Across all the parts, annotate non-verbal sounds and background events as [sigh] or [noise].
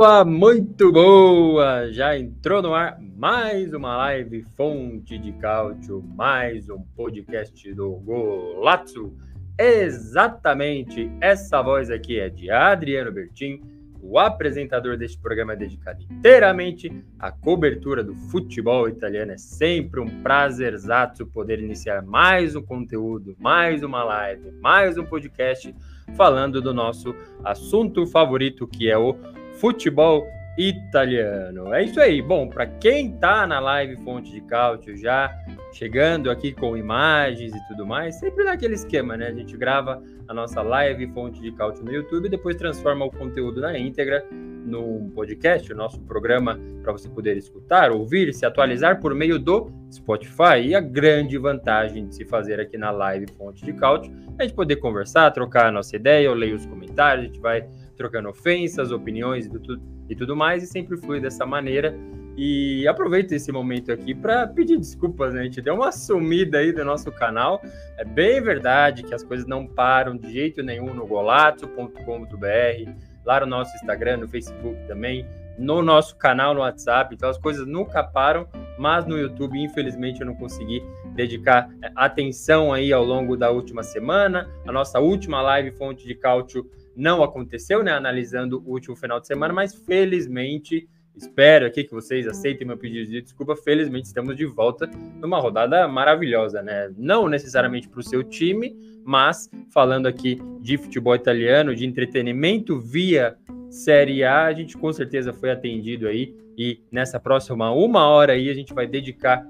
Boa, muito boa! Já entrou no ar mais uma live Fonte de Cálcio, mais um podcast do Golazzo. Exatamente, essa voz aqui é de Adriano Bertin, o apresentador deste programa dedicado inteiramente à cobertura do futebol italiano. É sempre um prazerzato poder iniciar mais um conteúdo, mais uma live, mais um podcast falando do nosso assunto favorito, que é o futebol italiano. É isso aí. Bom, para quem tá na live Fonte de Cálcio já chegando aqui com imagens e tudo mais, sempre naquele esquema, né? A gente grava a nossa live Fonte de Cálcio no YouTube e depois transforma o conteúdo na íntegra no podcast, o nosso programa para você poder escutar, ouvir, se atualizar por meio do Spotify. E a grande vantagem de se fazer aqui na live Fonte de Cálcio é a gente poder conversar, trocar a nossa ideia, eu leio os comentários, a gente vai trocando ofensas, opiniões e tudo, e tudo mais, e sempre flui dessa maneira. E aproveito esse momento aqui para pedir desculpas, né? A gente deu uma sumida aí do nosso canal. É bem verdade que as coisas não param de jeito nenhum no golato.com.br, lá no nosso Instagram, no Facebook também, no nosso canal no WhatsApp. Então as coisas nunca param, mas no YouTube, infelizmente, eu não consegui dedicar é, atenção aí ao longo da última semana. A nossa última live Fonte de Cálcio não aconteceu, né? Analisando o último final de semana, mas felizmente espero aqui que vocês aceitem meu pedido de desculpa. Felizmente estamos de volta numa rodada maravilhosa, né? Não necessariamente para o seu time, mas falando aqui de futebol italiano, de entretenimento via Série A, a gente com certeza foi atendido aí e nessa próxima uma hora aí a gente vai dedicar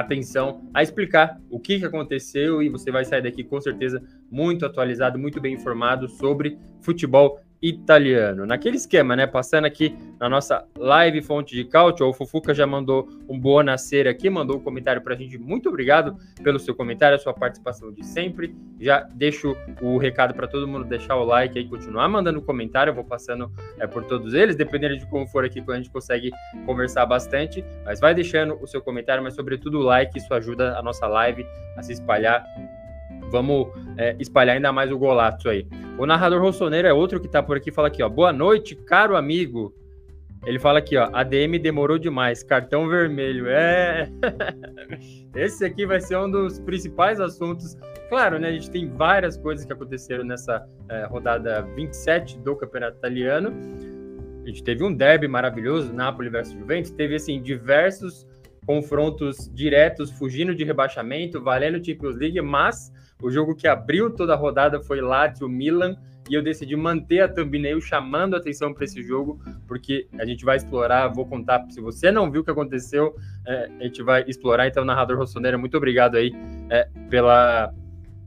atenção a explicar o que, que aconteceu e você vai sair daqui com certeza muito atualizado, muito bem informado sobre futebol italiano. Naquele esquema, né? Passando aqui na nossa live fonte de cálcio, o Fufuca já mandou um boa nascer aqui, mandou um comentário para a gente. Muito obrigado pelo seu comentário, a sua participação de sempre. Já deixo o recado para todo mundo deixar o like e continuar mandando comentário. Eu vou passando é, por todos eles, dependendo de como for aqui, a gente consegue conversar bastante. Mas vai deixando o seu comentário, mas sobretudo o like, isso ajuda a nossa live a se espalhar Vamos é, espalhar ainda mais o golaço aí. O narrador rossoneiro é outro que tá por aqui, fala aqui, ó. Boa noite, caro amigo. Ele fala aqui, ó. ADM demorou demais, cartão vermelho. É. [laughs] Esse aqui vai ser um dos principais assuntos. Claro, né? A gente tem várias coisas que aconteceram nessa é, rodada 27 do Campeonato Italiano. A gente teve um derby maravilhoso, Napoli versus Juventus. Teve, assim, diversos confrontos diretos, fugindo de rebaixamento, valendo Champions League, mas o jogo que abriu toda a rodada foi Lazio Milan e eu decidi manter a thumbnail chamando atenção para esse jogo, porque a gente vai explorar, vou contar, se você não viu o que aconteceu, é, a gente vai explorar, então, narrador Rossoneira, muito obrigado aí é, pela,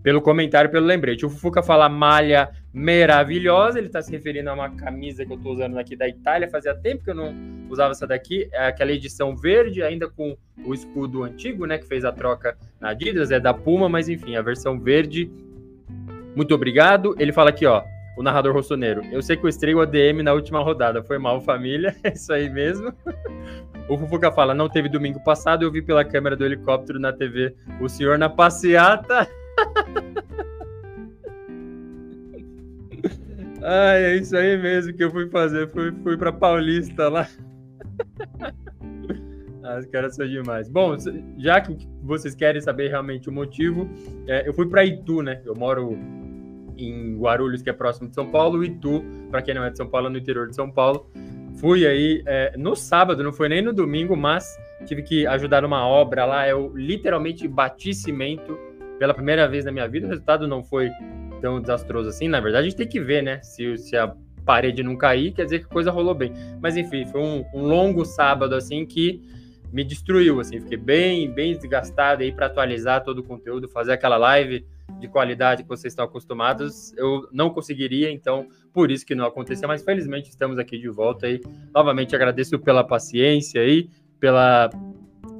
pelo comentário, pelo lembrete. O Fufuca fala malha maravilhosa, ele está se referindo a uma camisa que eu estou usando aqui da Itália, fazia tempo que eu não usava essa daqui, é aquela edição verde, ainda com o escudo antigo, né, que fez a troca na Adidas, é da Puma, mas enfim, a versão verde. Muito obrigado. Ele fala aqui, ó, o narrador rossoneiro. Eu sequestrei o ADM na última rodada. Foi mal, família. [laughs] É isso aí mesmo. O Fufuca fala: não teve domingo passado, eu vi pela câmera do helicóptero na TV o senhor na passeata. [laughs] Ai, é isso aí mesmo que eu fui fazer. Fui, fui pra Paulista lá. [laughs] Ah, os caras são demais. Bom, já que vocês querem saber realmente o motivo, é, eu fui para Itu, né? Eu moro em Guarulhos, que é próximo de São Paulo. Itu, para quem não é de São Paulo, é no interior de São Paulo. Fui aí é, no sábado, não foi nem no domingo, mas tive que ajudar numa obra lá. Eu literalmente bati cimento pela primeira vez na minha vida. O resultado não foi tão desastroso assim. Na verdade, a gente tem que ver, né? Se, se a parede não cair, quer dizer que a coisa rolou bem. Mas enfim, foi um, um longo sábado assim que me destruiu, assim, fiquei bem, bem desgastado aí para atualizar todo o conteúdo, fazer aquela live de qualidade que vocês estão acostumados, eu não conseguiria, então por isso que não aconteceu, mas felizmente estamos aqui de volta aí. Novamente agradeço pela paciência aí, pela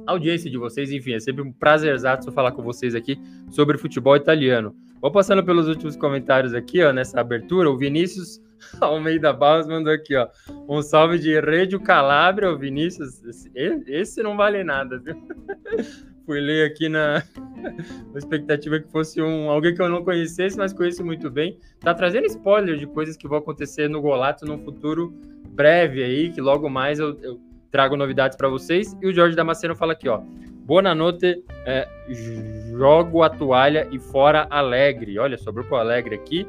audiência de vocês, enfim, é sempre um prazerzato falar com vocês aqui sobre futebol italiano. Vou passando pelos últimos comentários aqui, ó, nessa abertura, o Vinícius [laughs] Almeida Barros mandou aqui, ó, um salve de Redio Calabria, o Vinícius, esse, esse não vale nada, viu? [laughs] Fui ler aqui na, [laughs] na expectativa que fosse um alguém que eu não conhecesse, mas conheço muito bem. Tá trazendo spoiler de coisas que vão acontecer no Golato no futuro breve aí, que logo mais eu, eu trago novidades para vocês. E o Jorge Damasceno fala aqui, ó. Boa noite, é, jogo a toalha e fora alegre. Olha, sobrou pro alegre aqui.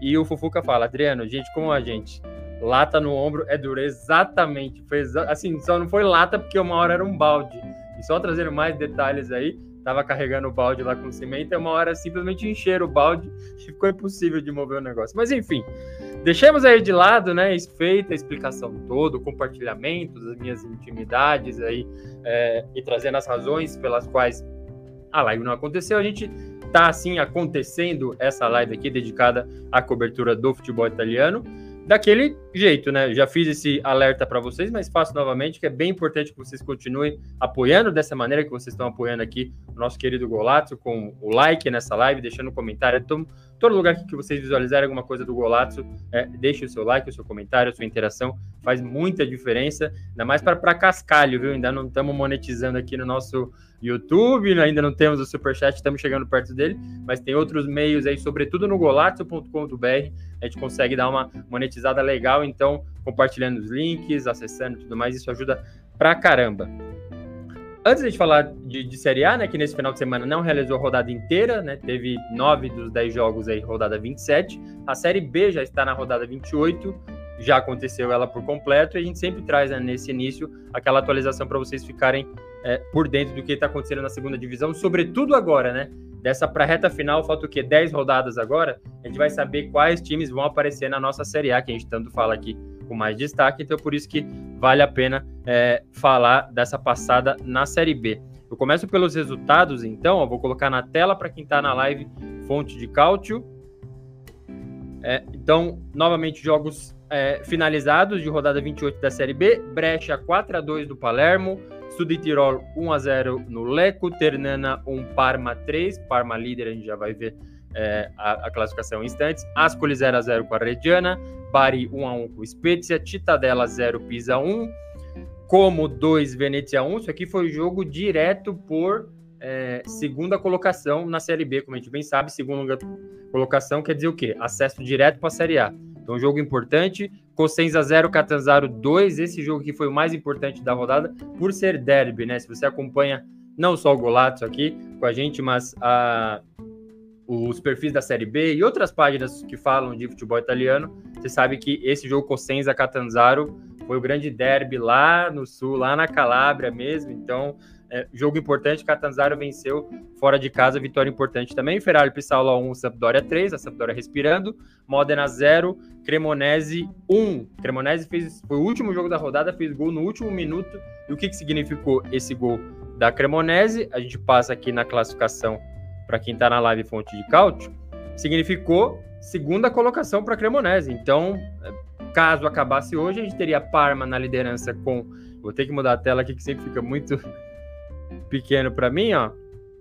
E o Fufuca fala, Adriano, gente como a gente, lata no ombro é duro. Exatamente. Foi exa assim, só não foi lata porque uma hora era um balde. E só trazendo mais detalhes aí, tava carregando o balde lá com cimento, e uma hora simplesmente encheram o balde [laughs] e ficou impossível de mover o negócio. Mas enfim, deixemos aí de lado, né, feita a explicação toda, o compartilhamento das minhas intimidades aí é, e trazendo as razões pelas quais a live não aconteceu. A gente tá assim acontecendo essa live aqui dedicada à cobertura do futebol italiano daquele jeito, né? Já fiz esse alerta para vocês, mas faço novamente que é bem importante que vocês continuem apoiando dessa maneira que vocês estão apoiando aqui o nosso querido Golato, com o like nessa live, deixando um comentário. Todo, todo lugar que vocês visualizarem alguma coisa do Golato, é, deixe o seu like, o seu comentário, a sua interação, faz muita diferença, ainda mais para cascalho, viu? Ainda não estamos monetizando aqui no nosso YouTube, ainda não temos o Superchat, estamos chegando perto dele, mas tem outros meios aí, sobretudo no golato.com.br, a gente consegue dar uma monetizada legal, então compartilhando os links, acessando tudo mais, isso ajuda pra caramba. Antes de falar de, de, Série A, né, que nesse final de semana não realizou a rodada inteira, né, teve nove dos dez jogos aí, rodada 27. A Série B já está na rodada 28, já aconteceu ela por completo, e a gente sempre traz né, nesse início aquela atualização para vocês ficarem é, por dentro do que está acontecendo na segunda divisão, sobretudo agora, né? Dessa para reta final, falta o quê? 10 rodadas agora. A gente vai saber quais times vão aparecer na nossa Série A, que a gente tanto fala aqui com mais destaque, então por isso que vale a pena é, falar dessa passada na Série B. Eu começo pelos resultados, então, eu vou colocar na tela para quem está na live fonte de cálcio. É, então, novamente, jogos é, finalizados de rodada 28 da Série B. Brecha 4 a 2 do Palermo, Tirol 1 a 0 no Leco, Ternana 1, Parma 3, Parma líder, a gente já vai ver é, a, a, classificação em instantes. Ascoli 0 a 0 com a Reggiana, Bari 1 a 1 com o Spezia, Cittadella 0, Pisa 1, Como 2, Venezia 1. Isso aqui foi jogo direto por é, segunda colocação na Série B, como a gente bem sabe, segunda colocação quer dizer o quê? Acesso direto para a Série A. Então, jogo importante. Cosenza 0, Catanzaro 2. Esse jogo que foi o mais importante da rodada, por ser derby, né? Se você acompanha não só o Golato aqui com a gente, mas a, os perfis da Série B e outras páginas que falam de futebol italiano, você sabe que esse jogo Cosenza-Catanzaro foi o grande derby lá no sul, lá na Calábria mesmo. Então, é, jogo importante, Catanzaro venceu fora de casa, vitória importante também. Ferrari Pissaula 1, Sampdoria 3, a Sampdoria respirando. Modena 0, Cremonese 1. Cremonese fez, foi o último jogo da rodada, fez gol no último minuto. E o que, que significou esse gol da Cremonese? A gente passa aqui na classificação para quem está na live fonte de cálcio. Significou segunda colocação para Cremonese. Então, é, caso acabasse hoje, a gente teria Parma na liderança com. Vou ter que mudar a tela aqui que sempre fica muito [laughs] pequeno para mim, ó.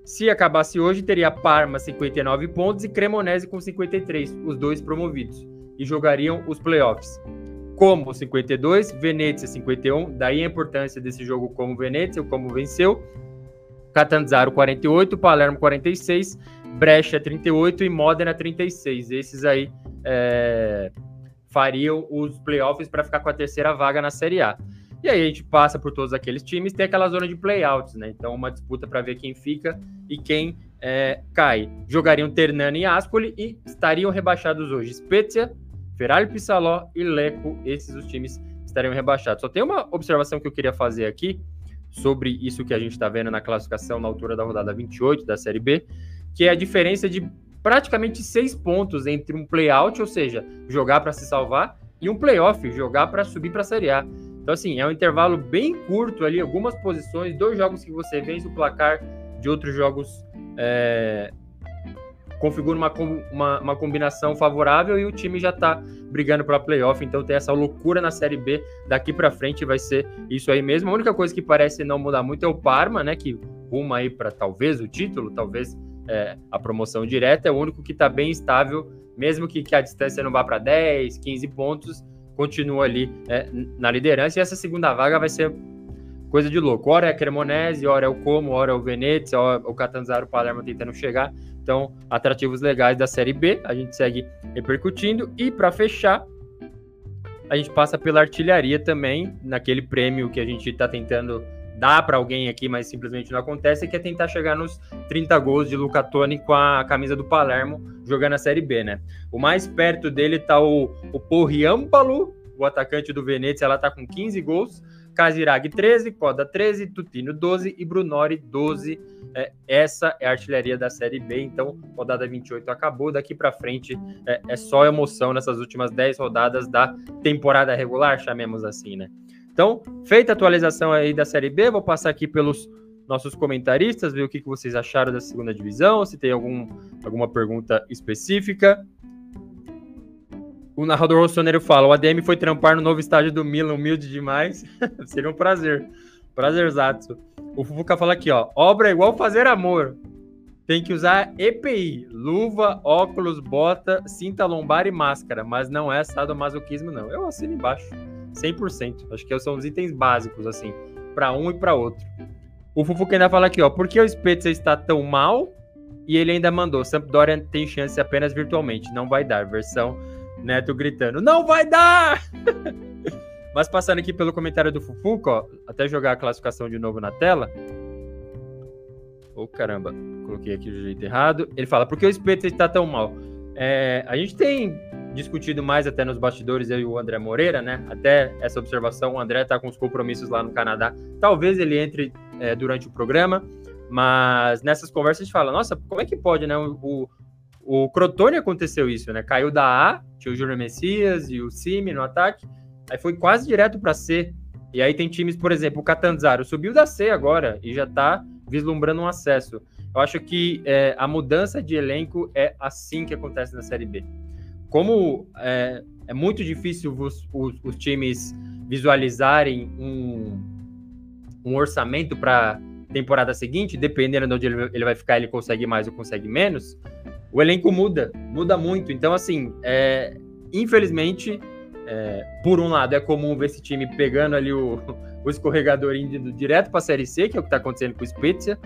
Se acabasse hoje, teria Parma 59 pontos e Cremonese com 53, os dois promovidos, e jogariam os playoffs. Como 52, Venezia 51, daí a importância desse jogo como Venezia, como venceu. Catanzaro 48, Palermo 46, Brecha 38 e Modena 36. Esses aí é, fariam os playoffs para ficar com a terceira vaga na Série A. E aí a gente passa por todos aqueles times, tem aquela zona de playouts, né? Então, uma disputa para ver quem fica e quem é, cai. Jogariam Ternana e Ascoli e estariam rebaixados hoje Spezia, Ferrari Pissaló e Leco. Esses os times estariam rebaixados. Só tem uma observação que eu queria fazer aqui sobre isso que a gente está vendo na classificação na altura da rodada 28 da Série B, que é a diferença de praticamente seis pontos entre um playout, ou seja, jogar para se salvar, e um playoff, jogar para subir para a Série A. Então, assim, é um intervalo bem curto ali, algumas posições, dois jogos que você vence o placar de outros jogos é, configura uma, uma, uma, combinação favorável e o time já tá brigando para playoff, então tem essa loucura na Série B. Daqui para frente vai ser isso aí mesmo. A única coisa que parece não mudar muito é o Parma, né, que ruma aí para talvez o título, talvez é, a promoção direta, é o único que está bem estável, mesmo que, que a distância não vá para 10, 15 pontos, continua ali é, na liderança. E essa segunda vaga vai ser coisa de louco. Ora é a Cremonese, ora é o Como, ora é o Venezia, ora é o Catanzaro, o Palermo tentando chegar. Então, atrativos legais da Série B, a gente segue repercutindo. E para fechar, a gente passa pela artilharia também, naquele prêmio que a gente está tentando dar para alguém aqui, mas simplesmente não acontece, que é tentar chegar nos 30 gols de Luca Toni com a camisa do Palermo jogando a Série B, né? O mais perto dele tá o, o Porriampalo, o atacante do Venezia, ela tá com 15 gols, Casirag 13, Coda 13, Tutino 12 e Brunori 12. É, essa é a artilharia da Série B, então rodada 28 acabou. Daqui para frente é, é, só emoção nessas últimas 10 rodadas da temporada regular, chamemos assim, né? Então, feita a atualização aí da Série B, vou passar aqui pelos nossos comentaristas, ver o que, que vocês acharam da segunda divisão, se tem algum, alguma pergunta específica. O narrador rossoneiro fala: o ADM foi trampar no novo estádio do Milan, humilde demais. [laughs] Seria um prazer. Prazerzato. O Fufuca fala aqui, ó. Obra é igual fazer amor. Tem que usar EPI, luva, óculos, bota, cinta lombar e máscara, mas não é sadomasoquismo, não. Eu assino embaixo. 100%. Acho que são os itens básicos, assim, para um e para outro. O Fufuca ainda fala aqui, ó, por que o Spezia está tão mal? E ele ainda mandou, Sampdoria tem chance apenas virtualmente, não vai dar. Versão Neto gritando, não vai dar! [laughs] Mas passando aqui pelo comentário do Fufuca, ó, até jogar a classificação de novo na tela. Ô oh, caramba, coloquei aqui do jeito errado. Ele fala, por que o Spezia está tão mal? É, a gente tem discutido mais até nos bastidores, eu e o André Moreira, né? Até essa observação, o André está com os compromissos lá no Canadá. Talvez ele entre é, durante o programa, mas nessas conversas a gente fala, nossa, como é que pode, né? O, o, Crotone aconteceu isso, né? Caiu da A, tinha o Júnior Messias e o Cime no ataque, aí foi quase direto para C. E aí tem times, por exemplo, o Catanzaro subiu da C agora e já está vislumbrando um acesso. Eu acho que é, a mudança de elenco é assim que acontece na Série B como é, é muito difícil os, os, os, times visualizarem um, um orçamento para temporada seguinte, dependendo de onde ele, vai ficar, ele consegue mais ou consegue menos, o elenco muda, muda muito. Então, assim, é, infelizmente, é, por um lado, é comum ver esse time pegando ali o, [laughs] o escorregador indo direto para a Série C, que é o que está acontecendo com o Spezia.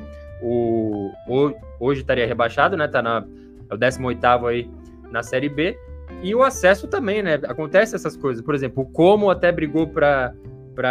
O, o, hoje estaria rebaixado, né? Tá na, é o 18 aí na Série B. E o acesso também, né? Acontece essas coisas. Por exemplo, o Como até brigou para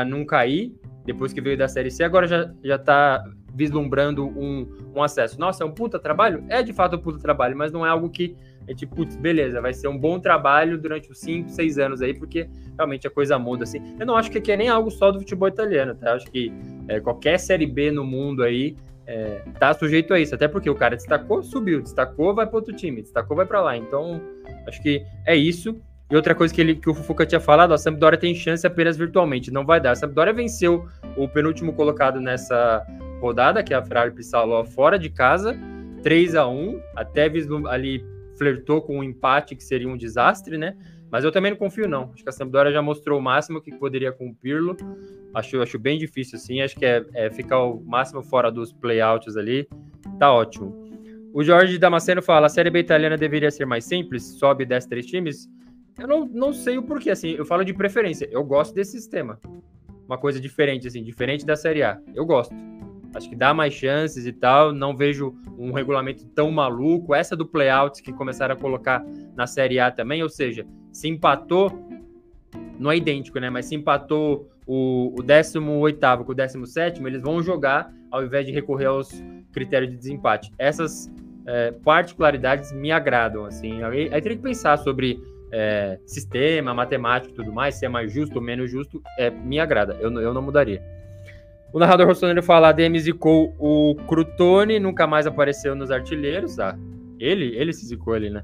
não cair depois que veio da Série C, agora já, já tá vislumbrando um, um acesso. Nossa, é um puta trabalho? É de fato um puta trabalho, mas não é algo que é tipo, putz, beleza, vai ser um bom trabalho durante os 5, 6 anos aí, porque realmente a coisa muda assim. Eu não acho que aqui é nem algo só do futebol italiano, tá? Eu acho que é, qualquer Série B no mundo aí é, tá sujeito a isso, até porque o cara destacou, subiu, destacou, vai para outro time, destacou, vai para lá. Então, acho que é isso. E outra coisa que, ele, que o Fufuca tinha falado, a Sampdoria tem chance apenas virtualmente, não vai dar. A Sampdoria venceu o penúltimo colocado nessa rodada, que é a Ferrari Pissaló fora de casa, 3 a 1 até ali flertou com um empate que seria um desastre, né? Mas eu também não confio, não. Acho que a Sampdoria já mostrou o máximo que poderia com o Pirlo. Acho, acho bem difícil, assim. Acho que é, é ficar o máximo fora dos playouts ali. Tá ótimo. O Jorge Damasceno fala: a Série B italiana deveria ser mais simples? Sobe e desce três times? Eu não, não sei o porquê, assim. Eu falo de preferência. Eu gosto desse sistema. Uma coisa diferente, assim, diferente da Série A. Eu gosto. Acho que dá mais chances e tal. Não vejo um regulamento tão maluco. Essa do playouts que começaram a colocar na Série A também, ou seja, se empatou, não é idêntico, né? Mas se empatou o, o 18 com o 17, eles vão jogar ao invés de recorrer aos critérios de desempate. Essas é, particularidades me agradam, assim. Aí, aí teria que pensar sobre é, sistema, matemática e tudo mais, se é mais justo ou menos justo, é, me agrada. Eu, eu não mudaria. O narrador rossoneiro fala, DM zicou o Crutone, nunca mais apareceu nos artilheiros. Ah, ele, ele se zicou ali, né?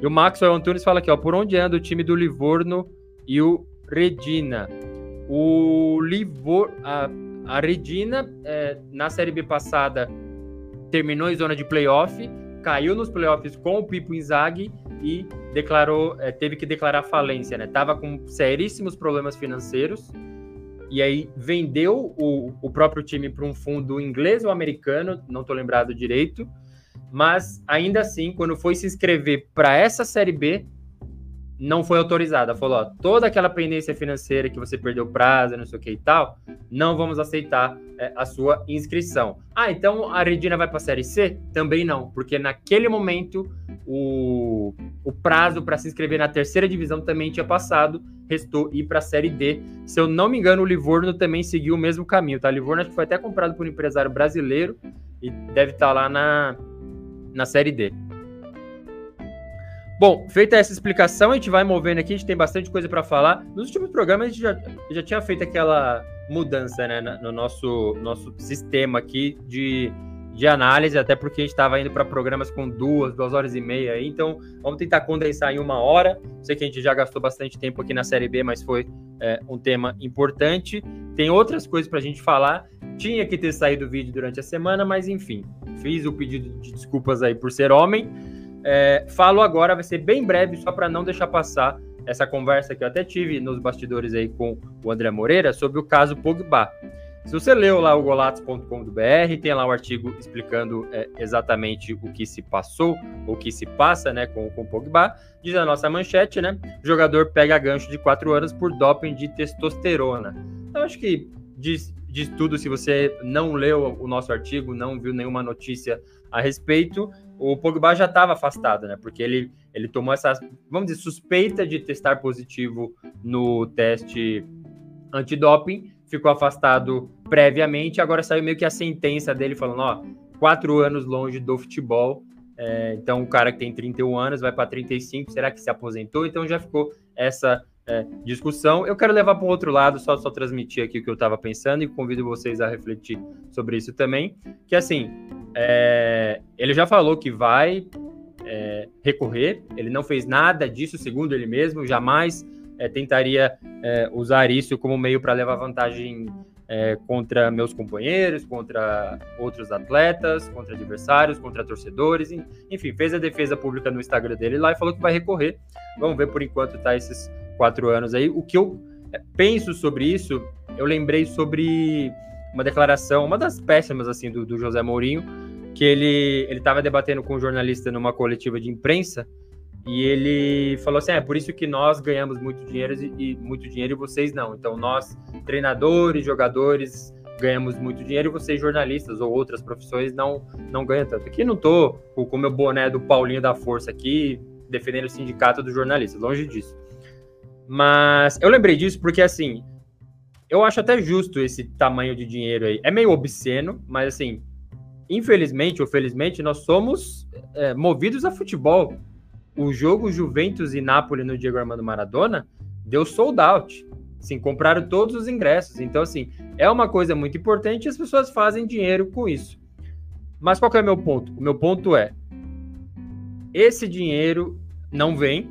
E o Maxwell Antunes fala aqui, ó, por onde anda o time do Livorno e o Redina? O Livor, a, a Regina, é, na Série B passada, terminou em zona de playoff, caiu nos playoffs com o Pipo Inzaghi e declarou, é, teve que declarar falência, né? Tava com seríssimos problemas financeiros e aí vendeu o, o próprio time para um fundo inglês ou americano, não estou lembrado direito, mas ainda assim, quando foi se inscrever para essa Série B, não foi autorizada. Falou, ó, toda aquela pendência financeira que você perdeu prazo, não sei o que e tal, não vamos aceitar é, a sua inscrição. Ah, então a Redina vai para a Série C? Também não, porque naquele momento o, o prazo para se inscrever na terceira divisão também tinha passado, restou ir para a Série D. Se eu não me engano, o Livorno também seguiu o mesmo caminho, tá? O Livorno acho que foi até comprado por um empresário brasileiro e deve estar tá lá na, na Série D. Bom, feita essa explicação, a gente vai movendo aqui, a gente tem bastante coisa para falar. Nos últimos programas, a gente já, já tinha feito aquela mudança né, no nosso, nosso sistema aqui de, de análise, até porque a gente estava indo para programas com duas, duas horas e meia. Aí, então, vamos tentar condensar em uma hora. Sei que a gente já gastou bastante tempo aqui na Série B, mas foi é, um tema importante. Tem outras coisas para a gente falar. Tinha que ter saído o vídeo durante a semana, mas enfim, fiz o pedido de desculpas aí por ser homem. É, falo agora, vai ser bem breve, só para não deixar passar essa conversa que eu até tive nos bastidores aí com o André Moreira sobre o caso Pogba. Se você leu lá o golatos.com.br, tem lá um artigo explicando é, exatamente o que se passou, o que se passa né, com, com o Pogba. Diz a nossa manchete, né? Jogador pega gancho de 4 anos por doping de testosterona. Então, acho que diz, diz tudo. Se você não leu o nosso artigo, não viu nenhuma notícia a respeito, o Pogba já estava afastado, né? Porque ele, ele tomou essa, vamos dizer, suspeita de testar positivo no teste antidoping, ficou afastado previamente, agora saiu meio que a sentença dele falando, ó, quatro anos longe do futebol, é, então o cara que tem 31 anos vai para 35, será que se aposentou? Então já ficou essa é, discussão. Eu quero levar para um outro lado, só, só transmitir aqui o que eu estava pensando e convido vocês a refletir sobre isso também, que assim, é, ele já falou que vai é, recorrer, ele não fez nada disso, segundo ele mesmo, jamais é, tentaria é, usar isso como meio para levar vantagem é, contra meus companheiros, contra outros atletas, contra adversários, contra torcedores, enfim, fez a defesa pública no Instagram dele lá e falou que vai recorrer. Vamos ver por enquanto tá esses quatro anos aí. O que eu é, penso sobre isso, eu lembrei sobre uma declaração, uma das péssimas, assim, do, do José Mourinho, que ele ele estava debatendo com um jornalista numa coletiva de imprensa e ele falou assim: é por isso que nós ganhamos muito dinheiro e, e, muito dinheiro e vocês não. Então nós treinadores, jogadores ganhamos muito dinheiro e vocês jornalistas ou outras profissões não não ganham tanto. Aqui não tô com o meu boné do Paulinho da Força aqui defendendo o sindicato dos jornalistas, longe disso. Mas eu lembrei disso porque assim, eu acho até justo esse tamanho de dinheiro aí. É meio obsceno, mas assim, infelizmente ou felizmente, nós somos é, movidos a futebol. O jogo Juventus e Nápoles no Diego Armando Maradona deu sold out. Assim, compraram todos os ingressos. Então, assim, é uma coisa muito importante e as pessoas fazem dinheiro com isso. Mas qual é o meu ponto? O meu ponto é: esse dinheiro não vem,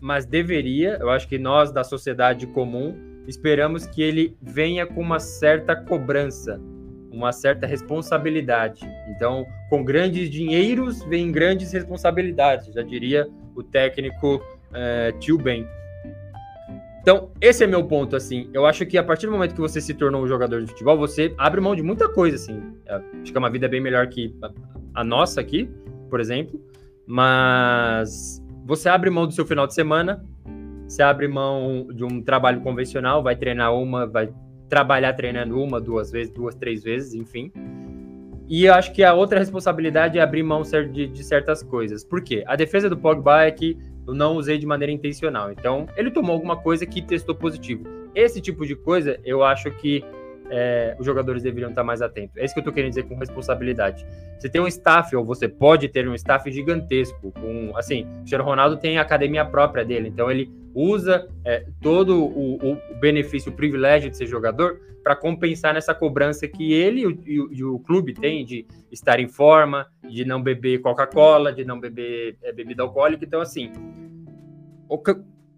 mas deveria. Eu acho que nós, da sociedade comum, esperamos que ele venha com uma certa cobrança, uma certa responsabilidade. Então, com grandes dinheiros vem grandes responsabilidades, já diria o técnico é, Tio Ben. Então, esse é meu ponto, assim. Eu acho que a partir do momento que você se tornou um jogador de futebol, você abre mão de muita coisa, assim. É, acho que é uma vida bem melhor que a, a nossa aqui, por exemplo. Mas você abre mão do seu final de semana, você abre mão de um trabalho convencional, vai treinar uma, vai trabalhar treinando uma, duas vezes, duas, três vezes, enfim. E eu acho que a outra responsabilidade é abrir mão de, de certas coisas. Por quê? A defesa do Pogba é que eu não usei de maneira intencional. Então, ele tomou alguma coisa que testou positivo. Esse tipo de coisa, eu acho que é, os jogadores deveriam estar mais atentos. É isso que eu estou querendo dizer com responsabilidade. Você tem um staff, ou você pode ter um staff gigantesco. Com, assim, o Cristiano Ronaldo tem a academia própria dele, então ele usa é, todo o, o, benefício, o privilégio de ser jogador para compensar nessa cobrança que ele e o, e o, clube tem de estar em forma, de não beber Coca-Cola, de não beber é, bebida alcoólica. Então, assim,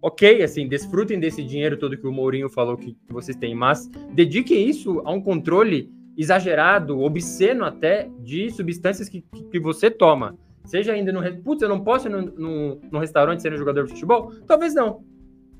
ok, assim, desfrutem desse dinheiro todo que o Mourinho falou que vocês têm, mas dediquem isso a um controle exagerado, obsceno até, de substâncias que, que você toma. Seja ainda no. Putz, eu não posso ir no restaurante sendo jogador de futebol? Talvez não.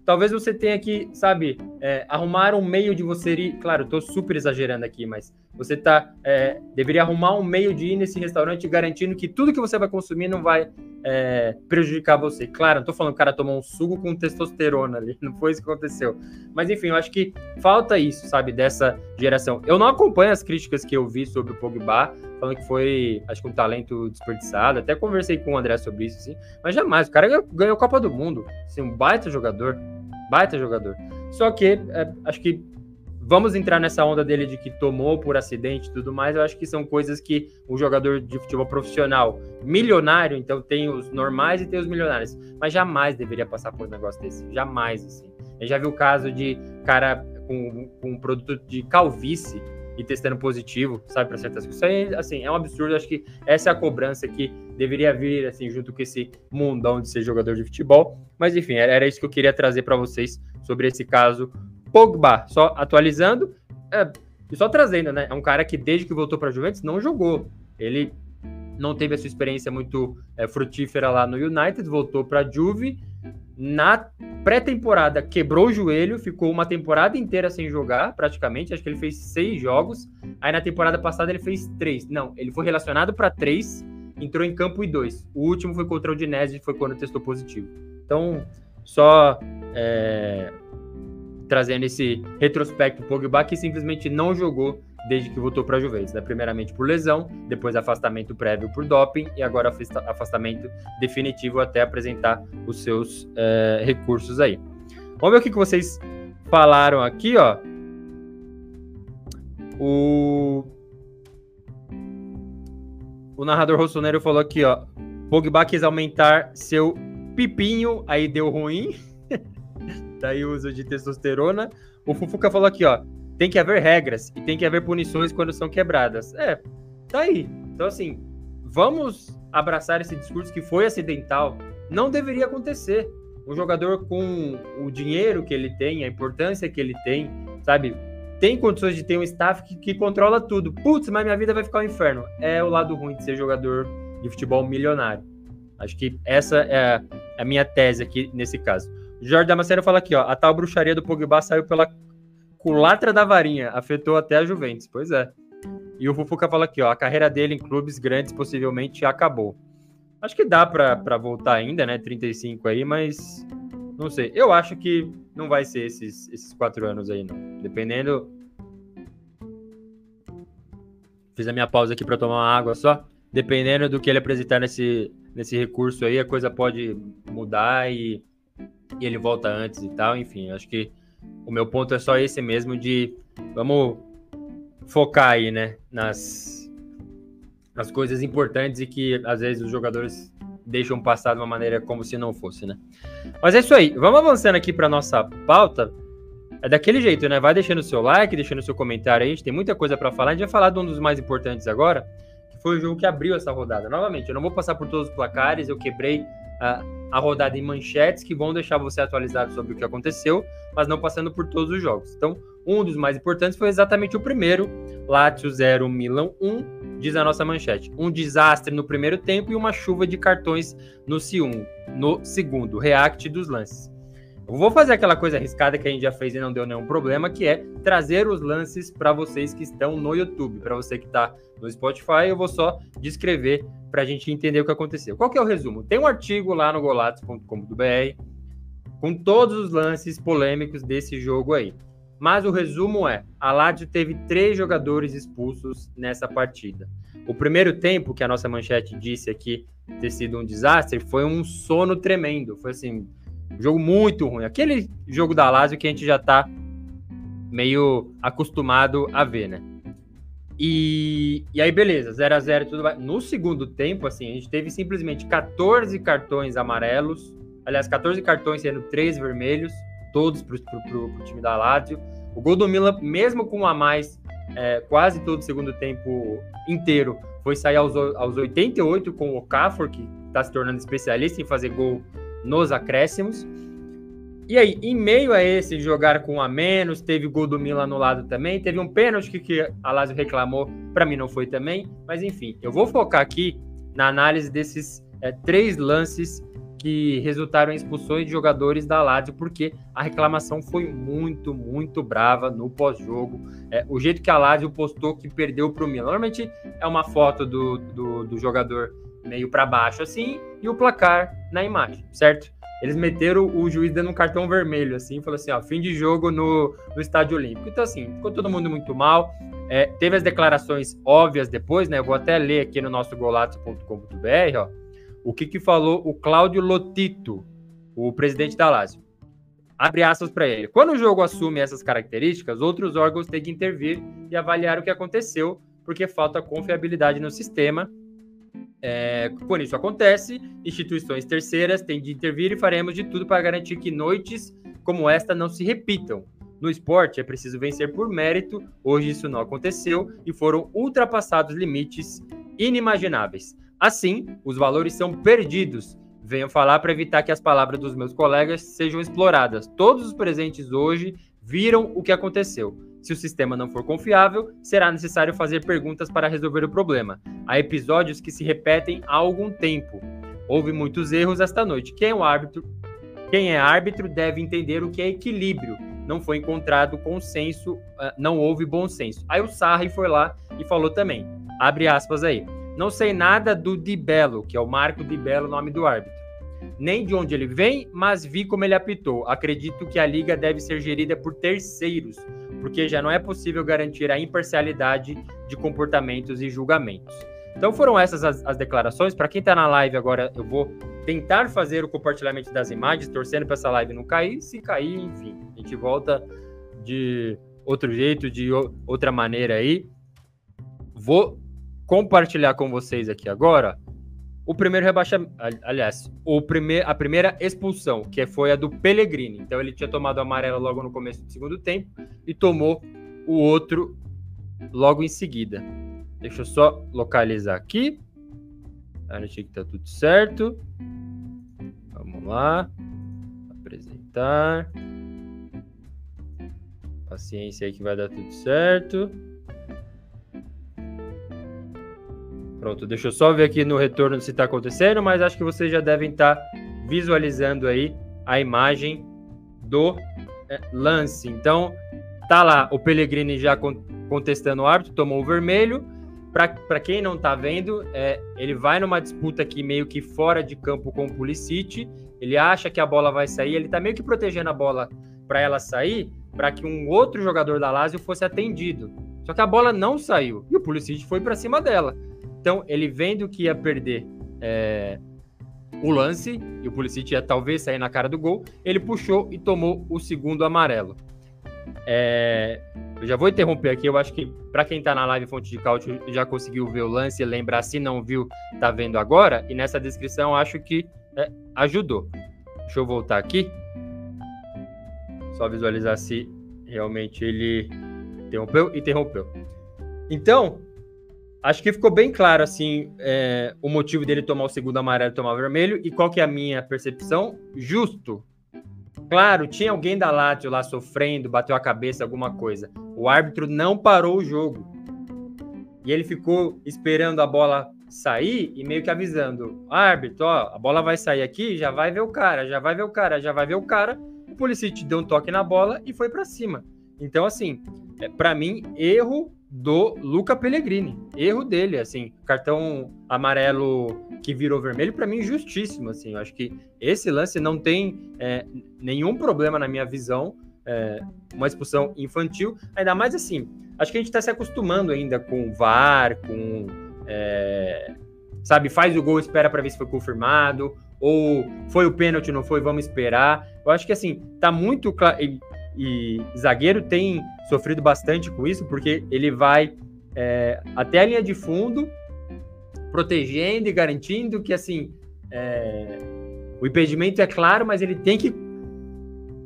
Talvez você tenha que, sabe, é, arrumar um meio de você ir. Claro, tô super exagerando aqui, mas você tá. É, deveria arrumar um meio de ir nesse restaurante garantindo que tudo que você vai consumir não vai é, prejudicar você. Claro, não tô falando que o cara tomou um suco com testosterona ali, [laughs] não foi isso que aconteceu. Mas enfim, eu acho que falta isso, sabe, dessa geração. Eu não acompanho as críticas que eu vi sobre o Pogba, falando que foi, acho que um talento desperdiçado. Até conversei com o André sobre isso, assim. Mas jamais, o cara ganhou a Copa do Mundo. Assim, um baita jogador. Baita jogador. Só que, é, acho que vamos entrar nessa onda dele de que tomou por acidente e tudo mais. Eu acho que são coisas que um jogador de futebol profissional, milionário, então tem os normais e tem os milionários, mas jamais deveria passar por um negócio desse. Jamais, assim. Eu já vi o caso de cara com, com um produto de calvície e testando positivo, sabe, para certas coisas. Isso aí, assim, é um absurdo. Acho que essa é a cobrança que deveria vir, assim, junto com esse mundão de ser jogador de futebol. Mas, enfim, era isso que eu queria trazer para vocês sobre esse caso Pogba. Só atualizando é, e só trazendo, né? É um cara que, desde que voltou para a Juventus, não jogou. Ele não teve a sua experiência muito é, frutífera lá no United, voltou para a Juve na pré-temporada quebrou o joelho, ficou uma temporada inteira sem jogar, praticamente. Acho que ele fez seis jogos. Aí na temporada passada ele fez três. Não, ele foi relacionado para três, entrou em campo e dois. O último foi contra o Dinese, foi quando testou positivo. Então, só é, trazendo esse retrospecto Pogba que simplesmente não jogou desde que voltou para a Juventus, né? Primeiramente por lesão, depois afastamento prévio por doping e agora afastamento definitivo até apresentar os seus é, recursos aí. Vamos ver o que, que vocês falaram aqui, ó. O o narrador rossoneiro falou aqui, ó. Pogba quis aumentar seu pipinho, aí deu ruim. [laughs] Daí uso de testosterona. O Fufuca falou aqui, ó tem que haver regras e tem que haver punições quando são quebradas. É, tá aí. Então, assim, vamos abraçar esse discurso que foi acidental. Não deveria acontecer. Um jogador com o dinheiro que ele tem, a importância que ele tem, sabe? Tem condições de ter um staff que, que controla tudo. Putz, mas minha vida vai ficar um inferno. É o lado ruim de ser jogador de futebol milionário. Acho que essa é a minha tese aqui nesse caso. Jorge Damasceno fala aqui, ó, a tal bruxaria do Pogba saiu pela culatra da varinha, afetou até a Juventus. Pois é. E o Fufuca fala aqui, ó, a carreira dele em clubes grandes possivelmente acabou. Acho que dá para voltar ainda, né? 35 aí, mas não sei. Eu acho que não vai ser esses, esses quatro anos aí, não. Dependendo. Fiz a minha pausa aqui para tomar uma água só. Dependendo do que ele apresentar nesse, nesse recurso aí, a coisa pode mudar e, e ele volta antes e tal. Enfim, acho que o meu ponto é só esse mesmo de vamos focar aí, né, nas, nas coisas importantes e que às vezes os jogadores deixam passar de uma maneira como se não fosse, né? Mas é isso aí. Vamos avançando aqui para nossa pauta. É daquele jeito, né? Vai deixando o seu like, deixando o seu comentário aí. A gente tem muita coisa para falar. A gente vai falar de um dos mais importantes agora, que foi o jogo que abriu essa rodada. Novamente, eu não vou passar por todos os placares, eu quebrei a, rodada em manchetes que vão deixar você atualizado sobre o que aconteceu, mas não passando por todos os jogos. Então, um dos mais importantes foi exatamente o primeiro, Lazio 0, Milan 1, diz a nossa manchete. Um desastre no primeiro tempo e uma chuva de cartões no, no segundo, react dos lances. Eu vou fazer aquela coisa arriscada que a gente já fez e não deu nenhum problema, que é trazer os lances para vocês que estão no YouTube. Para você que está no Spotify, eu vou só descrever para a gente entender o que aconteceu. Qual que é o resumo? Tem um artigo lá no golatos.com.br com todos os lances polêmicos desse jogo aí. Mas o resumo é: a Lazio teve três jogadores expulsos nessa partida. O primeiro tempo, que a nossa manchete disse aqui ter sido um desastre, foi um sono tremendo. Foi assim, um jogo muito ruim. Aquele jogo da Lazio que a gente já tá meio acostumado a ver, né? E, e aí, beleza, 0 a 0 tudo vai. No segundo tempo, assim, a gente teve simplesmente 14 cartões amarelos. Aliás, 14 cartões sendo três vermelhos, todos pro, pro, pro, pro time da Lazio. O gol do Milan, mesmo com a mais, é, quase todo o segundo tempo inteiro, foi sair aos, aos 88 com o Okafor, que está se tornando especialista em fazer gol nos acréscimos. E aí, em meio a esse jogar com a menos, teve gol do Milan anulado também, teve um pênalti que, que a Lazio reclamou, para mim não foi também, mas enfim, eu vou focar aqui na análise desses é, três lances que resultaram em expulsões de jogadores da Lazio, porque a reclamação foi muito, muito brava no pós-jogo. É, o jeito que a Lazio postou que perdeu para o Milan. Normalmente é uma foto do, do, do jogador meio para baixo assim, e o placar na imagem, certo? Eles meteram o juiz dando um cartão vermelho, assim, falou assim, ó, fim de jogo no, no Estádio Olímpico. Então, assim, ficou todo mundo muito mal. É, teve as declarações óbvias depois, né? Eu vou até ler aqui no nosso golato.com.br, ó, o que, que falou o Cláudio Lotito, o presidente da Lazio. Abre aspas para ele. Quando o jogo assume essas características, outros órgãos têm que intervir e avaliar o que aconteceu, porque falta confiabilidade no sistema é, quando isso acontece, instituições terceiras têm de intervir e faremos de tudo para garantir que noites como esta não se repitam. No esporte é preciso vencer por mérito, hoje isso não aconteceu e foram ultrapassados limites inimagináveis. Assim, os valores são perdidos. Venho falar para evitar que as palavras dos meus colegas sejam exploradas. Todos os presentes hoje viram o que aconteceu. Se o sistema não for confiável, será necessário fazer perguntas para resolver o problema. Há episódios que se repetem há algum tempo. Houve muitos erros esta noite. Quem é árbitro? Quem é árbitro deve entender o que é equilíbrio. Não foi encontrado consenso, ah, não houve bom senso. Aí o Sarri foi lá e falou também. Abre aspas aí. Não sei nada do Di Bello, que é o Marco Di Bello, nome do árbitro nem de onde ele vem, mas vi como ele apitou. Acredito que a liga deve ser gerida por terceiros, porque já não é possível garantir a imparcialidade de comportamentos e julgamentos. Então foram essas as, as declarações. Para quem está na live agora, eu vou tentar fazer o compartilhamento das imagens, torcendo para essa live não cair. Se cair, enfim, a gente volta de outro jeito, de outra maneira aí. Vou compartilhar com vocês aqui agora o primeiro rebaixamento, aliás, o primeir, a primeira expulsão, que foi a do Pellegrini. Então ele tinha tomado amarelo logo no começo do segundo tempo e tomou o outro logo em seguida. Deixa eu só localizar aqui. Garantir que tá tudo certo. Vamos lá. Apresentar. Paciência aí que vai dar tudo certo. Pronto, deixa eu só ver aqui no retorno se está acontecendo, mas acho que vocês já devem estar tá visualizando aí a imagem do é, lance. Então, tá lá o Pellegrini já contestando o árbitro, tomou o vermelho. Para quem não está vendo, é, ele vai numa disputa aqui meio que fora de campo com o Pulisic. Ele acha que a bola vai sair, ele está meio que protegendo a bola para ela sair, para que um outro jogador da Lazio fosse atendido. Só que a bola não saiu e o Pulisic foi para cima dela. Então, ele vendo que ia perder é, o lance, e o Pulisic ia talvez sair na cara do gol, ele puxou e tomou o segundo amarelo. É, eu já vou interromper aqui, eu acho que para quem está na live Fonte de Cálcio já conseguiu ver o lance lembrar, se não viu, tá vendo agora, e nessa descrição acho que é, ajudou. Deixa eu voltar aqui. Só visualizar se realmente ele interrompeu. Interrompeu. Então, acho que ficou bem claro, assim, é, o motivo dele tomar o segundo amarelo e tomar o vermelho. E qual que é a minha percepção? Justo. Claro, tinha alguém da Lazio lá sofrendo, bateu a cabeça, alguma coisa. O árbitro não parou o jogo. E ele ficou esperando a bola sair e meio que avisando: árbitro, ó, a bola vai sair aqui, já vai ver o cara, já vai ver o cara, já vai ver o cara. O Policite deu um toque na bola e foi para cima. Então, assim, é, para mim, erro do Luca Pellegrini. Erro dele, assim, cartão amarelo que virou vermelho, para mim, justíssimo, assim. Eu acho que esse lance não tem é, nenhum problema na minha visão, é, uma expulsão infantil, ainda mais assim, acho que a gente está se acostumando ainda com VAR, com, é, sabe, faz o gol, espera para ver se foi confirmado, ou foi o pênalti, não foi, vamos esperar. Eu acho que, assim, tá muito claro, e zagueiro tem sofrido bastante com isso, porque ele vai é, até a linha de fundo, protegendo e garantindo que assim é, o impedimento é claro, mas ele tem que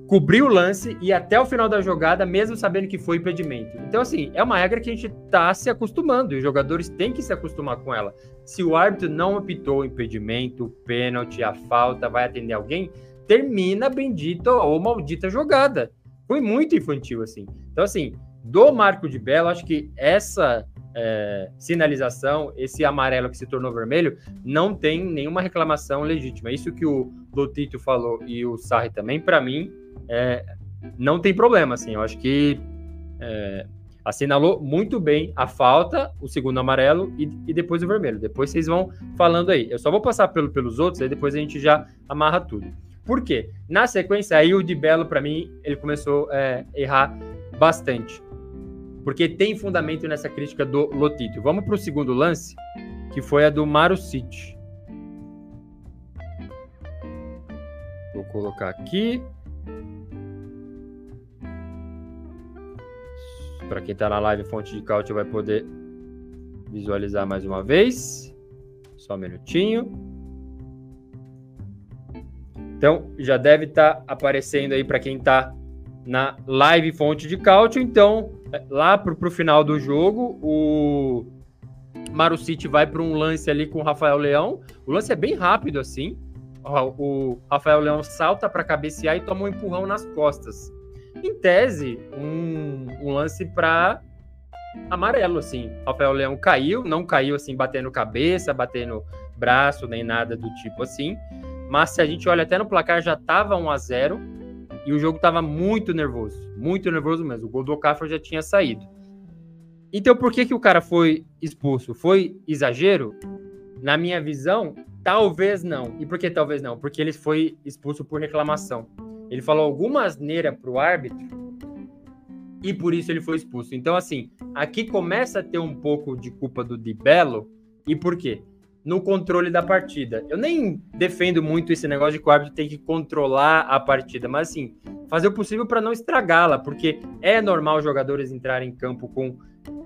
cobrir o lance e até o final da jogada, mesmo sabendo que foi impedimento. Então, assim, é uma regra que a gente está se acostumando, e os jogadores têm que se acostumar com ela. Se o árbitro não apitou o impedimento, o pênalti, a falta, vai atender alguém, termina a bendita ou maldita jogada. Foi muito infantil, assim. Então, assim, do Marco de Belo, acho que essa é, sinalização, esse amarelo que se tornou vermelho, não tem nenhuma reclamação legítima. Isso que o Lotito falou e o Sarri também, para mim, é, não tem problema, assim. Eu acho que é, assinalou muito bem a falta, o segundo amarelo e, e, depois o vermelho. Depois vocês vão falando aí. Eu só vou passar pelo, pelos outros, aí depois a gente já amarra tudo. Por quê? Na sequência, aí o de Belo, para mim, ele começou a é, errar bastante. Porque tem fundamento nessa crítica do Lotito. Vamos para o segundo lance, que foi a do Maru City. Vou colocar aqui. Para quem está na live, fonte de cálcio vai poder visualizar mais uma vez. Só um minutinho. Então, já deve estar tá aparecendo aí para quem está na live fonte de cálcio. Então, lá para o final do jogo, o Marucci vai para um lance ali com o Rafael Leão. O lance é bem rápido assim. O Rafael Leão salta para cabecear e toma um empurrão nas costas. Em tese, um, um lance para amarelo, assim. Rafael Leão caiu, não caiu assim, batendo cabeça, batendo braço, nem nada do tipo assim. Mas se a gente olha até no placar, já estava 1 a 0 e o jogo estava muito nervoso, muito nervoso mesmo. O gol do Okafor já tinha saído. Então por que que o cara foi expulso? Foi exagero? Na minha visão, talvez não. E por que talvez não? Porque ele foi expulso por reclamação. Ele falou alguma asneira pro árbitro e por isso ele foi expulso. Então, assim, aqui começa a ter um pouco de culpa do Di Bello. E por quê? No controle da partida. Eu nem defendo muito esse negócio de que o árbitro tem que controlar a partida, mas assim, fazer o possível para não estragá-la, porque é normal jogadores entrarem em campo com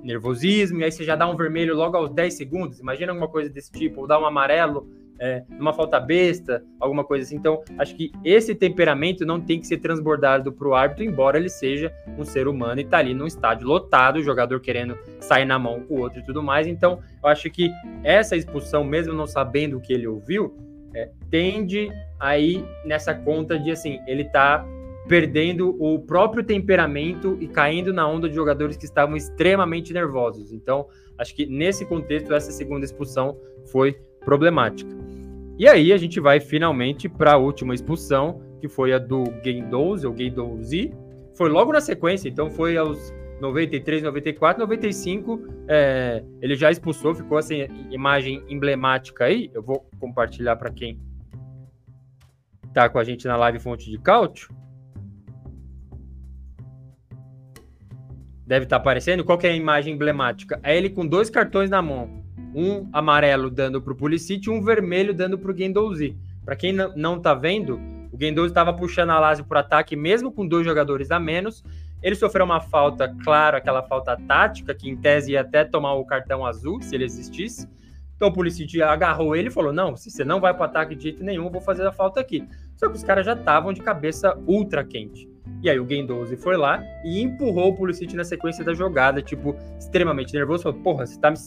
nervosismo, e aí você já dá um vermelho logo aos 10 segundos. Imagina alguma coisa desse tipo, ou dá um amarelo é, numa falta besta, alguma coisa assim. Então, acho que esse temperamento não tem que ser transbordado para o árbitro, embora ele seja um ser humano e está ali num estádio lotado, o jogador querendo sair na mão com o outro e tudo mais. Então, eu acho que essa expulsão, mesmo não sabendo o que ele ouviu, é, tende aí nessa conta de assim, ele está perdendo o próprio temperamento e caindo na onda de jogadores que estavam extremamente nervosos. Então, acho que nesse contexto, essa segunda expulsão foi problemática. E aí a gente vai finalmente para a última expulsão, que foi a do Guendouzi, ou Guendouzi. Foi logo na sequência, então foi aos 93, 94, 95, é, ele já expulsou, ficou essa imagem emblemática aí. Eu vou compartilhar para quem tá com a gente na live Fonte de Cálcio. Deve estar tá aparecendo. Qual que é a imagem emblemática? É ele com dois cartões na mão um amarelo dando para o Pulisic e um vermelho dando para o Guendouzi. Para quem não está vendo, o Guendouzi estava puxando a Lazio para ataque, mesmo com dois jogadores a menos. Ele sofreu uma falta, claro, aquela falta tática, que em tese ia até tomar o cartão azul, se ele existisse. Então o Pulisic agarrou ele e falou: Não, se você não vai para ataque de jeito nenhum, eu vou fazer a falta aqui. Só que os caras já estavam de cabeça ultra quente. E aí o Guendouzi foi lá e empurrou o Pulisic na sequência da jogada, tipo, extremamente nervoso. Falou: Porra, você tá me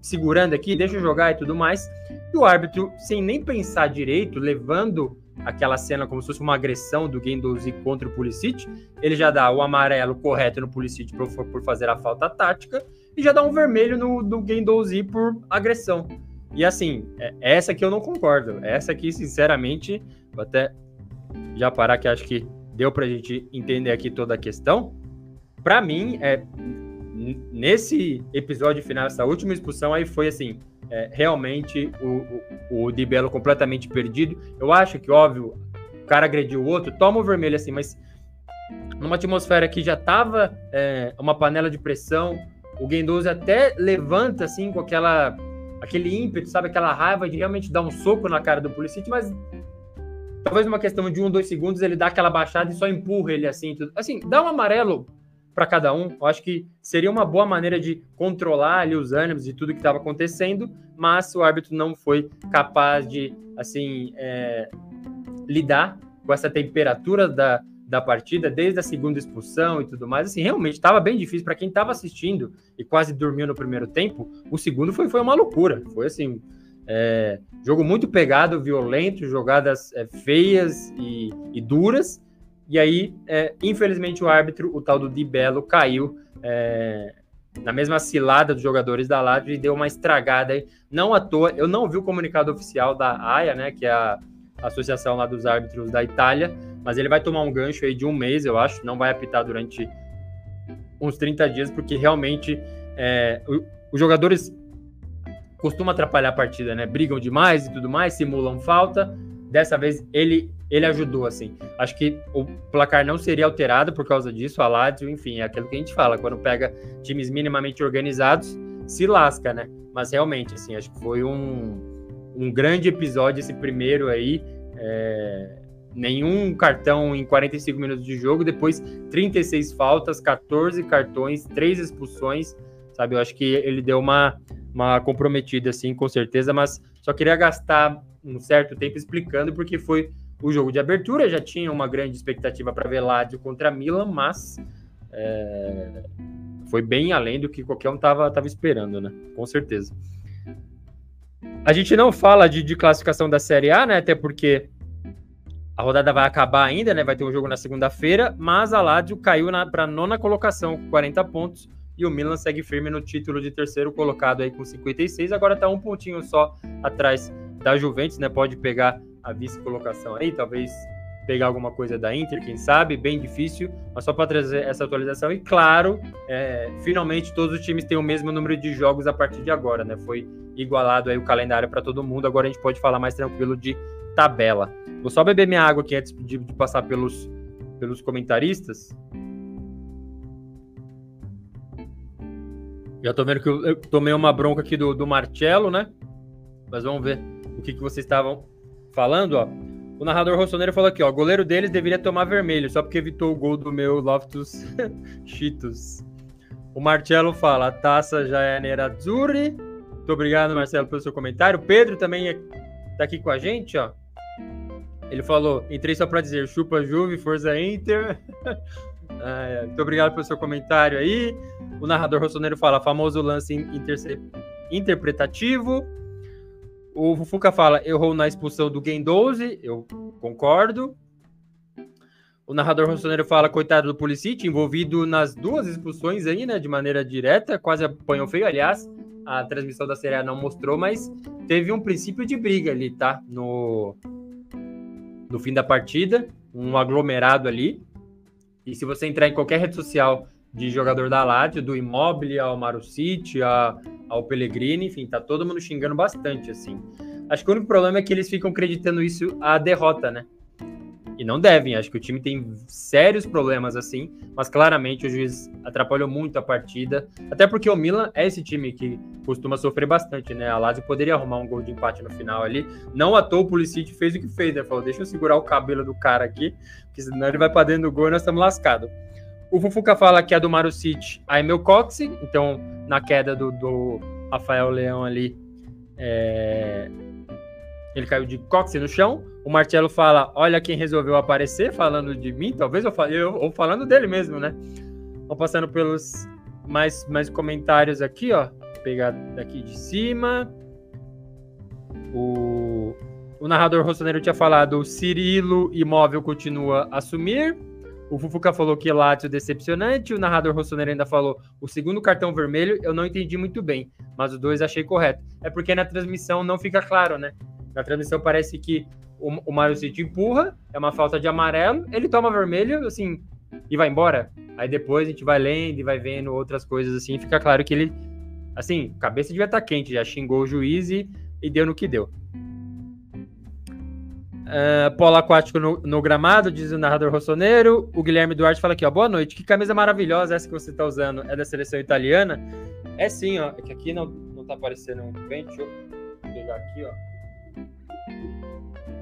segurando aqui, deixa eu jogar e tudo mais. E o árbitro, sem nem pensar direito, levando aquela cena como se fosse uma agressão do Guendouzi contra o Pulisic, ele já dá o amarelo correto no Pulisic por, por fazer a falta tática e já dá um vermelho no, no Guendouzi por agressão. E assim, é, essa aqui eu não concordo. Essa aqui, sinceramente, vou até já parar que acho que deu pra gente entender aqui toda a questão. Para mim, é nesse episódio final, essa última expulsão, aí foi assim, é, realmente o, o, o Di completamente perdido. Eu acho que, óbvio, o cara agrediu o outro, toma o vermelho assim, mas numa atmosfera que já tava é, uma panela de pressão, o Guendouzi até levanta assim com aquela aquele ímpeto, sabe, aquela raiva de realmente dar um soco na cara do Pulisic, mas talvez uma questão de um, dois segundos ele dá aquela baixada e só empurra ele assim, tudo. assim, dá um amarelo para cada um. Eu acho que seria uma boa maneira de controlar ali os ânimos de tudo que estava acontecendo, mas o árbitro não foi capaz de assim é, lidar com essa temperatura da, da partida desde a segunda expulsão e tudo mais. Assim, realmente estava bem difícil para quem estava assistindo e quase dormiu no primeiro tempo. O segundo foi, foi uma loucura. Foi assim, É, jogo muito pegado, violento, jogadas é, feias e, e, duras. E aí, é, infelizmente, o árbitro, o tal do Di Bello, caiu é, na mesma cilada dos jogadores da Lazio e deu uma estragada aí. Não à toa, eu não vi o comunicado oficial da AIA, né, que é a associação lá dos árbitros da Itália, mas ele vai tomar um gancho aí de um mês, eu acho, não vai apitar durante uns 30 dias, porque realmente é, os jogadores costumam atrapalhar a partida, né? Brigam demais e tudo mais, simulam falta. Dessa vez ele ele ajudou, assim. Acho que o placar não seria alterado por causa disso. A Lazio, enfim, é aquilo que a gente fala. Quando pega times minimamente organizados, se lasca, né? Mas realmente, assim, acho que foi um, um grande episódio esse primeiro aí. É, nenhum cartão em 45 minutos de jogo, depois 36 faltas, 14 cartões, 3 expulsões, sabe? Eu acho que ele deu uma, uma comprometida, assim, com certeza, mas só queria gastar um certo tempo explicando porque foi o jogo de abertura, já tinha uma grande expectativa para ver Lazio contra Milan, mas é, foi bem além do que qualquer um estava tava esperando, né? Com certeza. A gente não fala de, de classificação da Série A, né? Até porque a rodada vai acabar ainda, né? Vai ter um jogo na segunda-feira, mas a Lazio caiu para nona colocação com 40 pontos e o Milan segue firme no título de terceiro colocado aí com 56. Agora está um pontinho só atrás da Juventus, né? Pode pegar a vice-colocação aí, talvez pegar alguma coisa da Inter, quem sabe, bem difícil, mas só para trazer essa atualização. E claro, é, finalmente todos os times têm o mesmo número de jogos a partir de agora, né? Foi igualado aí o calendário para todo mundo, agora a gente pode falar mais tranquilo de tabela. Vou só beber minha água aqui antes de, de passar pelos, pelos comentaristas. Já tô vendo que eu, eu tomei uma bronca aqui do, do Marcelo, né? Mas vamos ver o que, que vocês estavam falando, ó. O narrador rossoneiro falou aqui, ó. O goleiro deles deveria tomar vermelho, só porque evitou o gol do meu Loftus [laughs] Cheetos. O Marcelo fala, a taça já é Nerazzurri. Muito obrigado, Marcelo, pelo seu comentário. O Pedro também é, tá aqui com a gente, ó. Ele falou, entrei só para dizer, chupa Juve, Forza Inter. [laughs] muito obrigado pelo seu comentário aí. O narrador rossoneiro fala, famoso lance interpretativo. O Fufuca fala, errou na expulsão do Game 12, eu concordo. O narrador rossoneiro fala, coitado do Pulisic, envolvido nas duas expulsões aí, né, de maneira direta, quase apanhou feio, aliás, a transmissão da Série A não mostrou, mas teve um princípio de briga ali, tá, no, no fim da partida, um aglomerado ali, e se você entrar em qualquer rede social de jogador da Lazio, do Immobile ao Marucci, a, ao Pellegrini, enfim, tá todo mundo xingando bastante, assim. Acho que o único problema é que eles ficam acreditando isso à derrota, né? E não devem, acho que o time tem sérios problemas assim, mas claramente o juiz atrapalhou muito a partida, até porque o Milan é esse time que costuma sofrer bastante, né? A Lazio poderia arrumar um gol de empate no final ali, não à toa o Pulisic fez o que fez, né? Falou, deixa eu segurar o cabelo do cara aqui, porque senão ele vai para dentro do gol e nós estamos lascados. O Fufuca fala que a do Maru City, a Emil Cox, então na queda do, do Rafael Leão ali, é... ele caiu de cóccix no chão. O Marcelo fala: Olha quem resolveu aparecer, falando de mim, talvez eu falei, ou falando dele mesmo, né? Vamos passando pelos mais, mais comentários aqui, ó. Vou pegar daqui de cima. O, o narrador rossoneiro tinha falado: o Cirilo Imóvel continua a assumir. O Fufuca falou que Lazio decepcionante, o narrador rossoneiro ainda falou o segundo cartão vermelho, eu não entendi muito bem, mas os dois achei correto. É porque na transmissão não fica claro, né? Na transmissão parece que o, o Mario City empurra, é uma falta de amarelo, ele toma vermelho, assim, e vai embora. Aí depois a gente vai lendo e vai vendo outras coisas assim, fica claro que ele, assim, cabeça devia estar tá quente, já xingou o juiz e, e deu no que deu. Uh, polo aquático no, no, gramado, diz o narrador rossoneiro. O Guilherme Duarte fala aqui, ó. Boa noite. Que camisa maravilhosa essa que você está usando. É da seleção italiana? É sim, ó. É que aqui não, não tá aparecendo muito bem. Deixa eu pegar aqui, ó.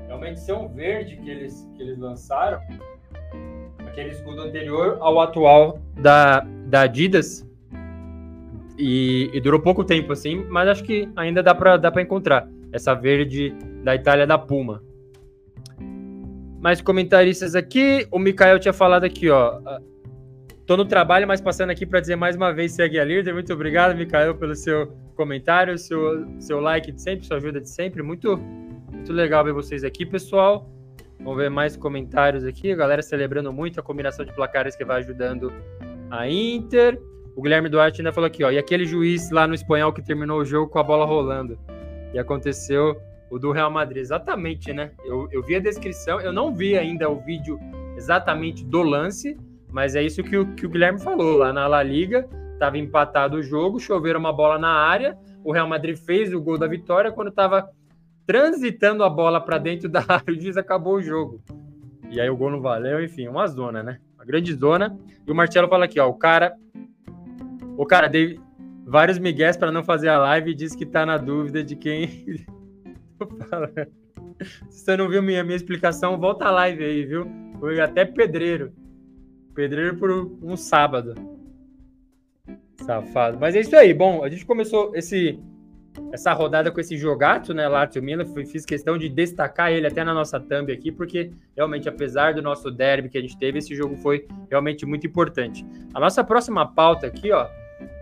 É uma edição verde que eles, que eles lançaram. Aquele escudo anterior ao atual da, da Adidas. E, e durou pouco tempo, assim, mas acho que ainda dá para dá encontrar. Essa verde da Itália da Puma mais comentaristas aqui. O Mikael tinha falado aqui, ó. Ah, tô no trabalho, mas passando aqui para dizer mais uma vez, segue a líder. Muito obrigado, Mikael, pelo seu comentário, seu, seu like de sempre, sua ajuda de sempre. Muito, muito legal ver vocês aqui, pessoal. Vamos ver mais comentários aqui. A galera celebrando muito a combinação de placares que vai ajudando a Inter. O Guilherme Duarte ainda falou aqui, ó. E aquele juiz lá no espanhol que terminou o jogo com a bola rolando. E aconteceu o do Real Madrid. Exatamente, né? Eu, eu vi a descrição, eu não vi ainda o vídeo exatamente do lance, mas é isso que o, que o Guilherme falou. Lá na La Liga, estava empatado o jogo, choveram uma bola na área, o Real Madrid fez o gol da vitória quando estava transitando a bola para dentro da área, o juiz acabou o jogo. E aí o gol não valeu, enfim, uma zona, né? Uma grande zona. E o Marcelo fala aqui, ó, o cara o cara deu vários migués para não fazer a live e disse que tá na dúvida de quem Se você não viu minha, minha explicação, volta a live aí, viu? Foi até pedreiro. Pedreiro por um sábado. Safado. Mas é isso aí. Bom, a gente começou esse essa rodada com esse jogato, né, Lazio Milan, fiz questão de destacar ele até na nossa thumb aqui, porque realmente, apesar do nosso derby que a gente teve, esse jogo foi realmente muito importante. A nossa próxima pauta aqui, ó,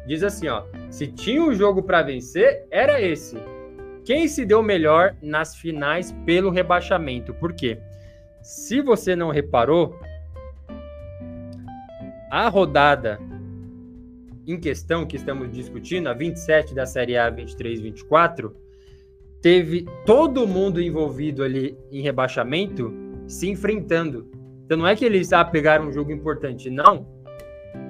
diz assim, ó, se tinha um jogo para vencer, era esse. Quem se deu melhor nas finais pelo rebaixamento? Por quê? Se você não reparou, a rodada em questão que estamos discutindo, a 27 da Série A 23-24, teve todo mundo envolvido ali em rebaixamento se enfrentando. Então não é que eles ah, pegaram um jogo importante, não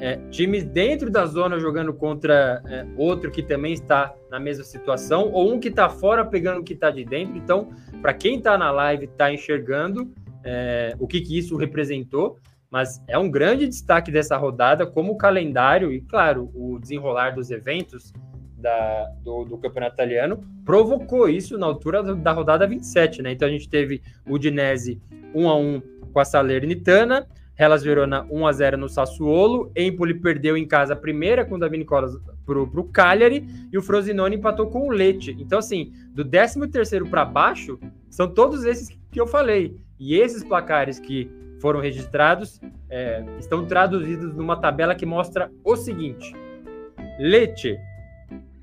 é, times dentro da zona jogando contra é, outro que também está na mesma situação, ou um que está fora pegando o que está de dentro. Então, para quem está na live, está enxergando é, o que, que isso representou, mas é um grande destaque dessa rodada, como o calendário e, claro, o desenrolar dos eventos da, do, do, campeonato italiano provocou isso na altura da rodada 27, né? Então a gente teve o Dinese 1 a 1 com a Salernitana, Hellas Verona 1 a 0 no Sassuolo, Empoli perdeu em casa a primeira com o Davi Nicolas pro, pro Cagliari e o Frosinone empatou com o Lecce. Então assim, do 13º para baixo, são todos esses que eu falei. E esses placares que foram registrados é, estão traduzidos numa tabela que mostra o seguinte: Lecce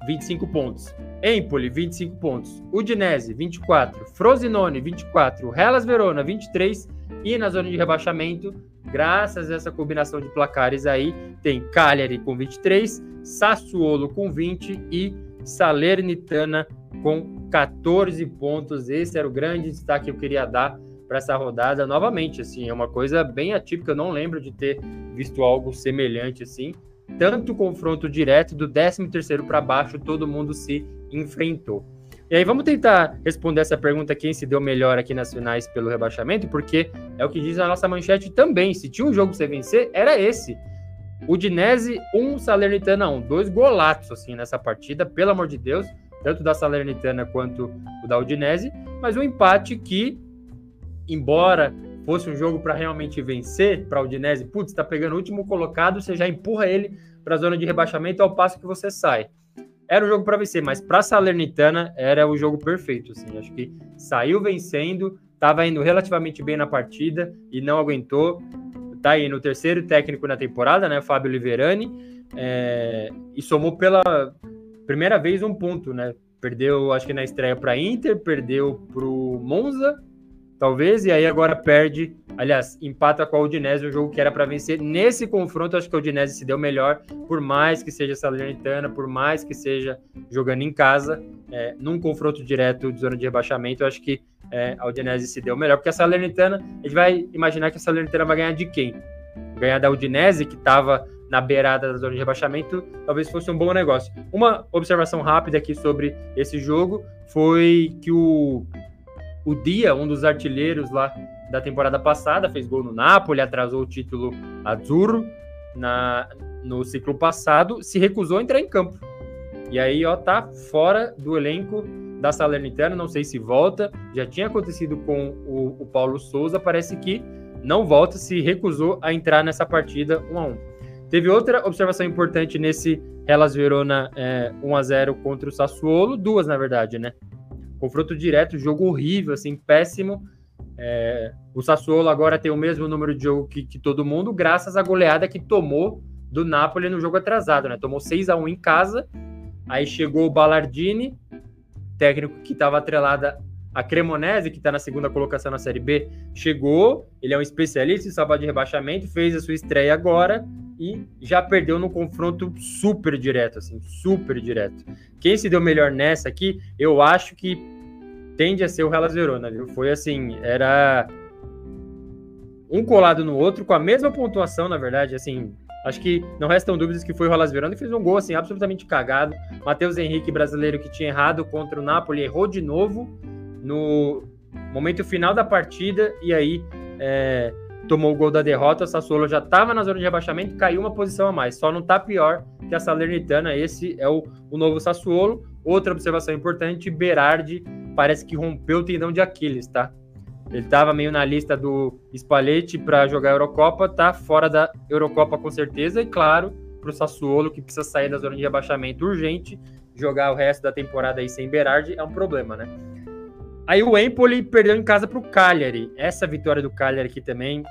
25 pontos. Empoli, 25 pontos. Udinese, 24. Frosinone, 24. Hellas Verona, 23. E na zona de rebaixamento, graças a essa combinação de placares aí, tem Cagliari com 23, Sassuolo com 20 e Salernitana com 14 pontos. Esse era o grande destaque que eu queria dar para essa rodada. Novamente, assim, é uma coisa bem atípica, eu não lembro de ter visto algo semelhante assim. Tanto confronto direto do 13º para baixo, todo mundo se enfrentou. E aí vamos tentar responder essa pergunta quem se deu melhor aqui nas finais pelo rebaixamento, porque é o que diz a nossa manchete também. Se tinha um jogo para você vencer, era esse. O Dinese 1, um, Salernitana 1. Um. Dois golatos assim nessa partida, pelo amor de Deus, tanto da Salernitana quanto o da Udinese, mas um empate que, embora fosse um jogo para realmente vencer para o Udinese, putz, está pegando o último colocado, você já empurra ele para a zona de rebaixamento ao passo que você sai era o jogo para vencer, mas para Salernitana era o jogo perfeito. Assim, acho que saiu vencendo, estava indo relativamente bem na partida e não aguentou. Tá aí no terceiro técnico na temporada, né, Fábio Liverani, é, e somou pela primeira vez um ponto, né? Perdeu, acho que na estreia para Inter, perdeu para o Monza talvez, e aí agora perde, aliás, empata com a Udinese, um jogo que era para vencer. Nesse confronto, acho que a Udinese se deu melhor, por mais que seja Salernitana, por mais que seja jogando em casa, é, num confronto direto de zona de rebaixamento, acho que é, a Udinese se deu melhor, porque a Salernitana, a gente vai imaginar que a Salernitana vai ganhar de quem? Ganhar da Udinese, que estava na beirada da zona de rebaixamento, talvez fosse um bom negócio. Uma observação rápida aqui sobre esse jogo foi que o o Dia, um dos artilheiros lá da temporada passada, fez gol no Napoli, atrasou o título Azzurro na, no ciclo passado, se recusou a entrar em campo. E aí, ó, tá fora do elenco da Salernitana, não sei se volta. Já tinha acontecido com o, o Paulo Souza, parece que não volta, se recusou a entrar nessa partida 1 a 1 Teve outra observação importante nesse Hellas Verona é, 1 a 0 contra o Sassuolo, duas na verdade, né? Confronto direto, jogo horrível, assim, péssimo. É, o Sassuolo agora tem o mesmo número de jogo que, que, todo mundo, graças à goleada que tomou do Napoli no jogo atrasado, né? Tomou 6 a 1 em casa Aí chegou o Ballardini, técnico que estava atrelada a Cremonese, que está na segunda colocação na Série B, chegou. Ele é um especialista em salvar de rebaixamento, fez a sua estreia agora e já perdeu num confronto super direto, assim, super direto. Quem se deu melhor nessa aqui, eu acho que tende a ser o Hellas Verona, viu? Foi assim, era um colado no outro, com a mesma pontuação, na verdade, assim, acho que não restam dúvidas que foi o Hellas Verona e fez um gol, assim, absolutamente cagado. Matheus Henrique, brasileiro, que tinha errado contra o Napoli, errou de novo no momento final da partida, e aí é, tomou o gol da derrota, o Sassuolo já estava na zona de rebaixamento, caiu uma posição a mais. Só não está pior que a Salernitana, esse é o, o novo Sassuolo. Outra observação importante, Berardi parece que rompeu o tendão de Aquiles, tá? Ele estava meio na lista do Spalletti para jogar a Eurocopa, tá fora da Eurocopa com certeza, e claro, para o Sassuolo, que precisa sair da zona de rebaixamento urgente, jogar o resto da temporada aí sem Berardi é um problema, né? Aí o Empoli perdeu em casa para o Cagliari. Essa vitória do Cagliari aqui também,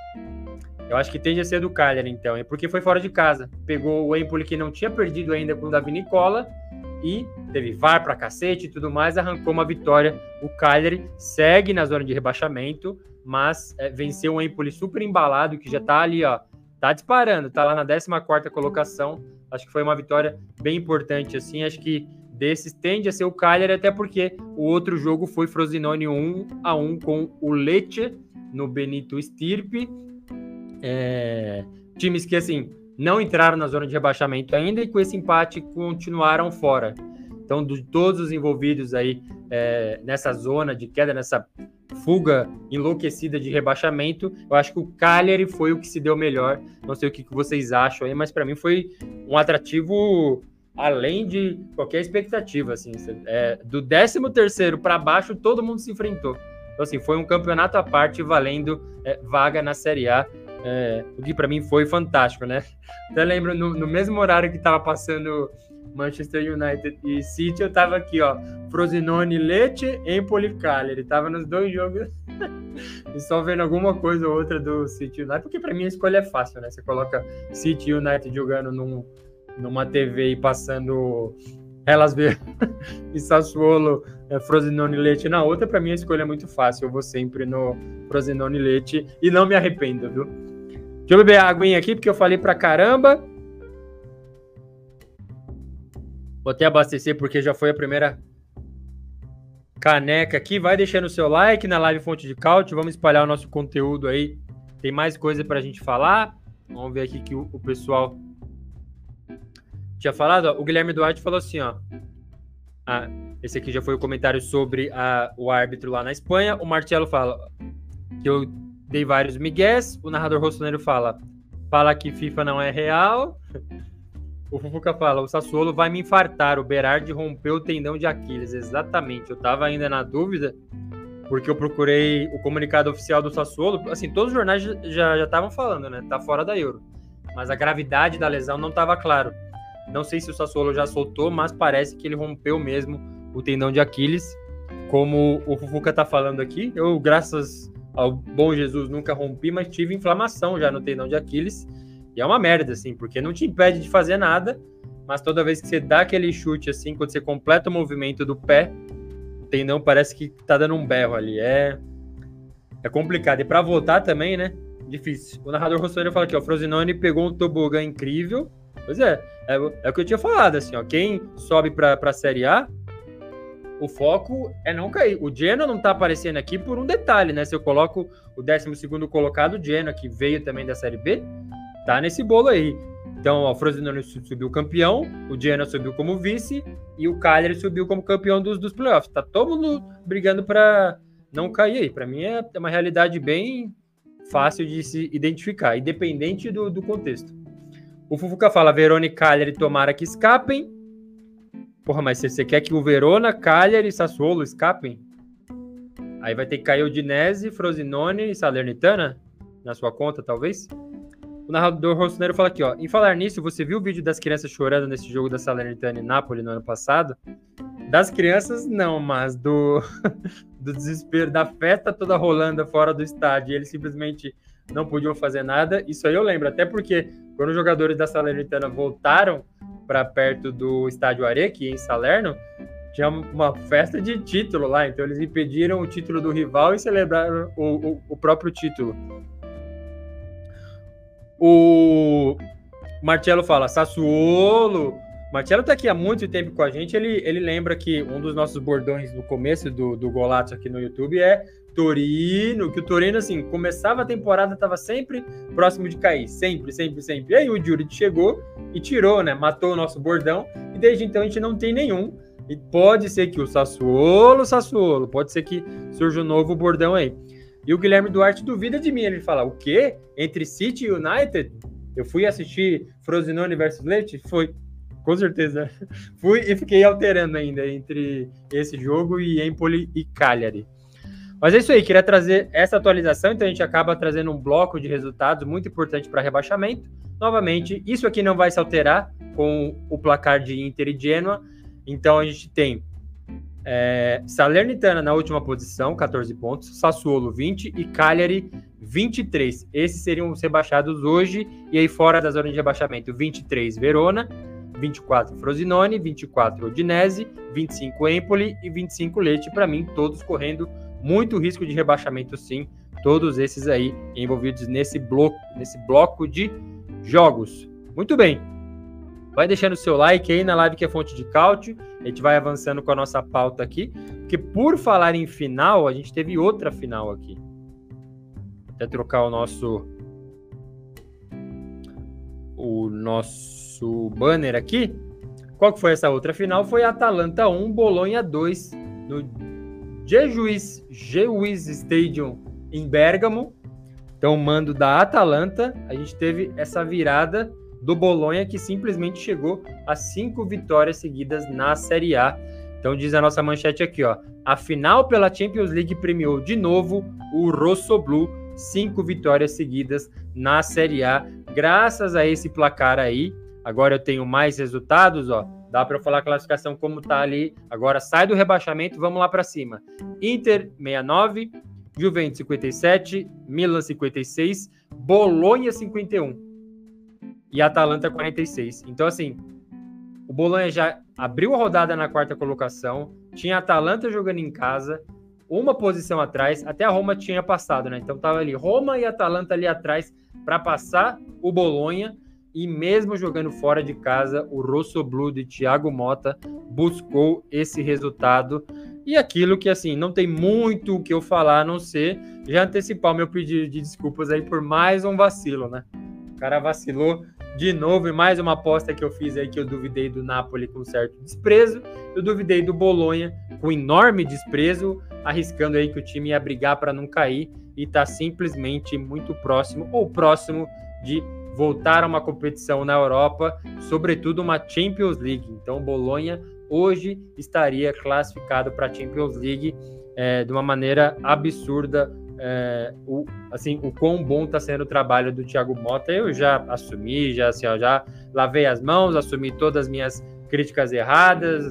eu acho que tende a ser do Cagliari, então. É porque foi fora de casa. Pegou o Empoli que não tinha perdido ainda com o Davi Nicola e teve VAR para cacete e tudo mais, arrancou uma vitória. O Cagliari segue na zona de rebaixamento, mas é, venceu o Empoli super embalado, que já está ali, ó, tá disparando, tá lá na 14ª colocação. Acho que foi uma vitória bem importante, assim, acho que desses tende a ser o Cagliari, até porque o outro jogo foi Frosinone 1 a 1 com o Lecce no Benito Stirpe. É, times que assim não entraram na zona de rebaixamento ainda e com esse empate continuaram fora. Então, de todos os envolvidos aí é, nessa zona de queda, nessa fuga enlouquecida de rebaixamento, eu acho que o Cagliari foi o que se deu melhor. Não sei o que vocês acham aí, mas para mim foi um atrativo além de qualquer expectativa, assim, é, do 13 terceiro para baixo, todo mundo se enfrentou. Então, assim, foi um campeonato à parte valendo é, vaga na Série A, é, o que para mim foi fantástico, né? Até lembro, no, no mesmo horário que estava passando Manchester United e City, eu tava aqui, ó, Frosinone, Lecce, Empoli, Cagliari, tava nos dois jogos [laughs] e só vendo alguma coisa ou outra do City United, porque para mim a escolha é fácil, né? Você coloca City United jogando num numa TV e passando Elas Ver [laughs] e Sassuolo, é, Frosinone Leite na outra, para mim a escolha é muito fácil. Eu vou sempre no Frosinone Leite e não me arrependo, viu? Deixa eu beber a aguinha aqui, porque eu falei pra caramba. Vou até abastecer, porque já foi a primeira caneca aqui. Vai deixando o seu like na live Fonte de Caute. Vamos espalhar o nosso conteúdo aí. Tem mais coisa pra gente falar. Vamos ver aqui que o, o pessoal tinha falado, ó, o Guilherme Duarte falou assim, ó. Ah, esse aqui já foi o comentário sobre a, o árbitro lá na Espanha. O Marcelo fala que eu dei vários migués. O narrador rossoneiro fala, fala que FIFA não é real. O Fufuca fala, o Sassuolo vai me infartar. O Berardi rompeu o tendão de Aquiles. Exatamente. Eu tava ainda na dúvida, porque eu procurei o comunicado oficial do Sassuolo. Assim, todos os jornais já estavam falando, né? Tá fora da Euro. Mas a gravidade da lesão não estava claro. Não sei se o Sassuolo já soltou, mas parece que ele rompeu mesmo o tendão de Aquiles, como o Fufuca tá falando aqui. Eu, graças ao bom Jesus, nunca rompi, mas tive inflamação já no tendão de Aquiles. E é uma merda, assim, porque não te impede de fazer nada, mas toda vez que você dá aquele chute, assim, quando você completa o movimento do pé, o tendão parece que tá dando um berro ali. É, é complicado. E para voltar também, né? Difícil. O narrador Rossoneiro fala aqui, ó, o Frosinone pegou um tobogã incrível, Pois é, é, é o que eu tinha falado, assim, ó, quem sobe para a Série A, o foco é não cair. O Genoa não tá aparecendo aqui por um detalhe, né? Se eu coloco o 12 colocado, o Genoa, que veio também da Série B, tá nesse bolo aí. Então, ó, o Frosinone subiu campeão, o Genoa subiu como vice e o Cagliari subiu como campeão dos, dos playoffs. Tá todo mundo brigando para não cair aí. Para mim é uma realidade bem fácil de se identificar, independente do, do contexto. O Fufuca fala, Verona e Cagliari tomara que escapem. Porra, mas você quer que o Verona, Cagliari e Sassuolo escapem? Aí vai ter que cair o Dinese, Frosinone e Salernitana na sua conta, talvez? O narrador Rossoneiro fala aqui, ó. Em falar nisso, você viu o vídeo das crianças chorando nesse jogo da Salernitana e Napoli no ano passado? Das crianças, não, mas do, [laughs] do desespero, da festa toda rolando fora do estádio. E eles simplesmente não podiam fazer nada. Isso aí eu lembro, até porque quando os jogadores da Salernitana voltaram para perto do estádio Areque, em Salerno, tinha uma festa de título lá, então eles impediram o título do rival e celebraram o, o, o próprio título. O Marcelo fala, Sassuolo. Marcelo tá aqui há muito tempo com a gente. Ele, ele lembra que um dos nossos bordões no começo do, do Golato aqui no YouTube é Torino, que o Torino, assim, começava a temporada, tava sempre próximo de cair. Sempre, sempre, sempre. E aí o Juric chegou e tirou, né? Matou o nosso bordão. E desde então a gente não tem nenhum. E pode ser que o Sassuolo, Sassuolo, pode ser que surja um novo bordão aí. E o Guilherme Duarte duvida de mim. Ele fala: o quê? Entre City e United? Eu fui assistir Frosinone versus Leite? Foi. Com certeza. [laughs] Fui e fiquei alterando ainda entre esse jogo e Empoli e Cagliari. Mas é isso aí, queria trazer essa atualização, então a gente acaba trazendo um bloco de resultados muito importante para rebaixamento. Novamente, isso aqui não vai se alterar com o placar de Inter e Genoa. Então a gente tem é, Salernitana na última posição, 14 pontos, Sassuolo 20 e Cagliari 23. Esses seriam os rebaixados hoje, e aí fora da zona de rebaixamento, 23 Verona, 24 Frosinone, 24 Odinese, 25 Empoli e 25 Leite. Para mim, todos correndo muito risco de rebaixamento, sim. Todos esses aí envolvidos nesse bloco, nesse bloco de jogos. Muito bem. Vai deixando o seu like aí na live que é fonte de cálcio. A gente vai avançando com a nossa pauta aqui. Porque por falar em final, a gente teve outra final aqui. Até trocar o nosso o nosso banner aqui. Qual que foi essa outra final? Foi Atalanta 1, Bolonha 2 no Jejuiz, Jejuiz Stadium em Bergamo. Então, mando da Atalanta, a gente teve essa virada do Bolonha, que simplesmente chegou a cinco vitórias seguidas na Série A. Então diz a nossa manchete aqui, ó. A final pela Champions League premiou de novo o Rosso Blue, cinco vitórias seguidas na Série A. Graças a esse placar aí, agora eu tenho mais resultados, ó. Dá para eu falar a classificação como tá ali. Agora sai do rebaixamento, vamos lá para cima. Inter 69, Juventus 57, Milan 56, Bolonha 51 e Atalanta 46. Então, assim, o Bolonha já abriu a rodada na quarta colocação, tinha Atalanta jogando em casa, uma posição atrás, até a Roma tinha passado, né? Então tava ali Roma e Atalanta ali atrás para passar o Bolonha e mesmo jogando fora de casa, o Rosso Blue de Thiago Mota buscou esse resultado e aquilo que assim, não tem muito o que eu falar a não ser já antecipar o meu pedido de desculpas aí por mais um vacilo, né? O cara vacilou de novo, e mais uma aposta que eu fiz aí que eu duvidei do Napoli com certo desprezo, eu duvidei do Bolonha com enorme desprezo, arriscando aí que o time ia brigar para não cair e está simplesmente muito próximo ou próximo de voltar a uma competição na Europa, sobretudo uma Champions League. Então, Bolonha hoje estaria classificado para a Champions League é, de uma maneira absurda é, o, assim, o quão bom está sendo o trabalho do Thiago Mota. Eu já assumi, já, assim, ó, já lavei as mãos, assumi todas as minhas críticas erradas,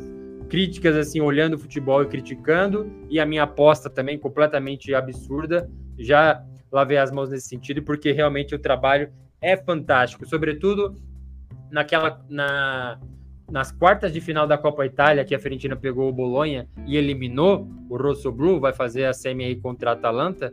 críticas assim, olhando o futebol e criticando, e a minha aposta também completamente absurda. Já lavei as mãos nesse sentido, porque realmente o trabalho é fantástico, sobretudo naquela na nas quartas de final da Copa Itália, que a Fiorentina pegou o Bolonha e eliminou o Rosso Blu, vai fazer a semi aí contra a Atalanta,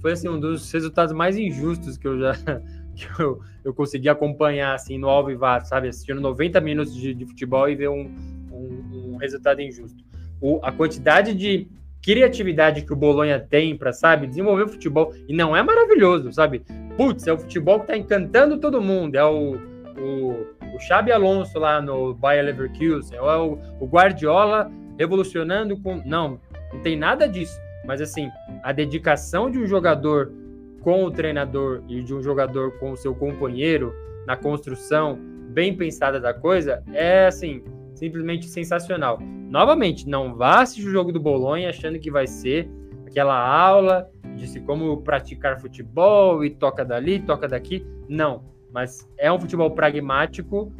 foi assim um dos resultados mais injustos que eu já [laughs] que eu, eu consegui acompanhar assim no Alvivar, sabe, assistindo 90 minutos de, de futebol e ver um, um, um resultado injusto. O, a quantidade de criatividade que o Bolonha tem para, sabe, desenvolver o futebol e não é maravilhoso, sabe? Putz, é o futebol que tá encantando todo mundo, é o, o o Xabi Alonso lá no Bayer Leverkusen, é o, o Guardiola revolucionando com. Não, não tem nada disso. Mas assim, a dedicação de um jogador com o treinador e de um jogador com o seu companheiro na construção bem pensada da coisa é assim, simplesmente sensacional. Novamente, não vá assistir o jogo do Bolonha achando que vai ser aquela aula de como praticar futebol e toca dali, toca daqui. Não mas é um futebol pragmático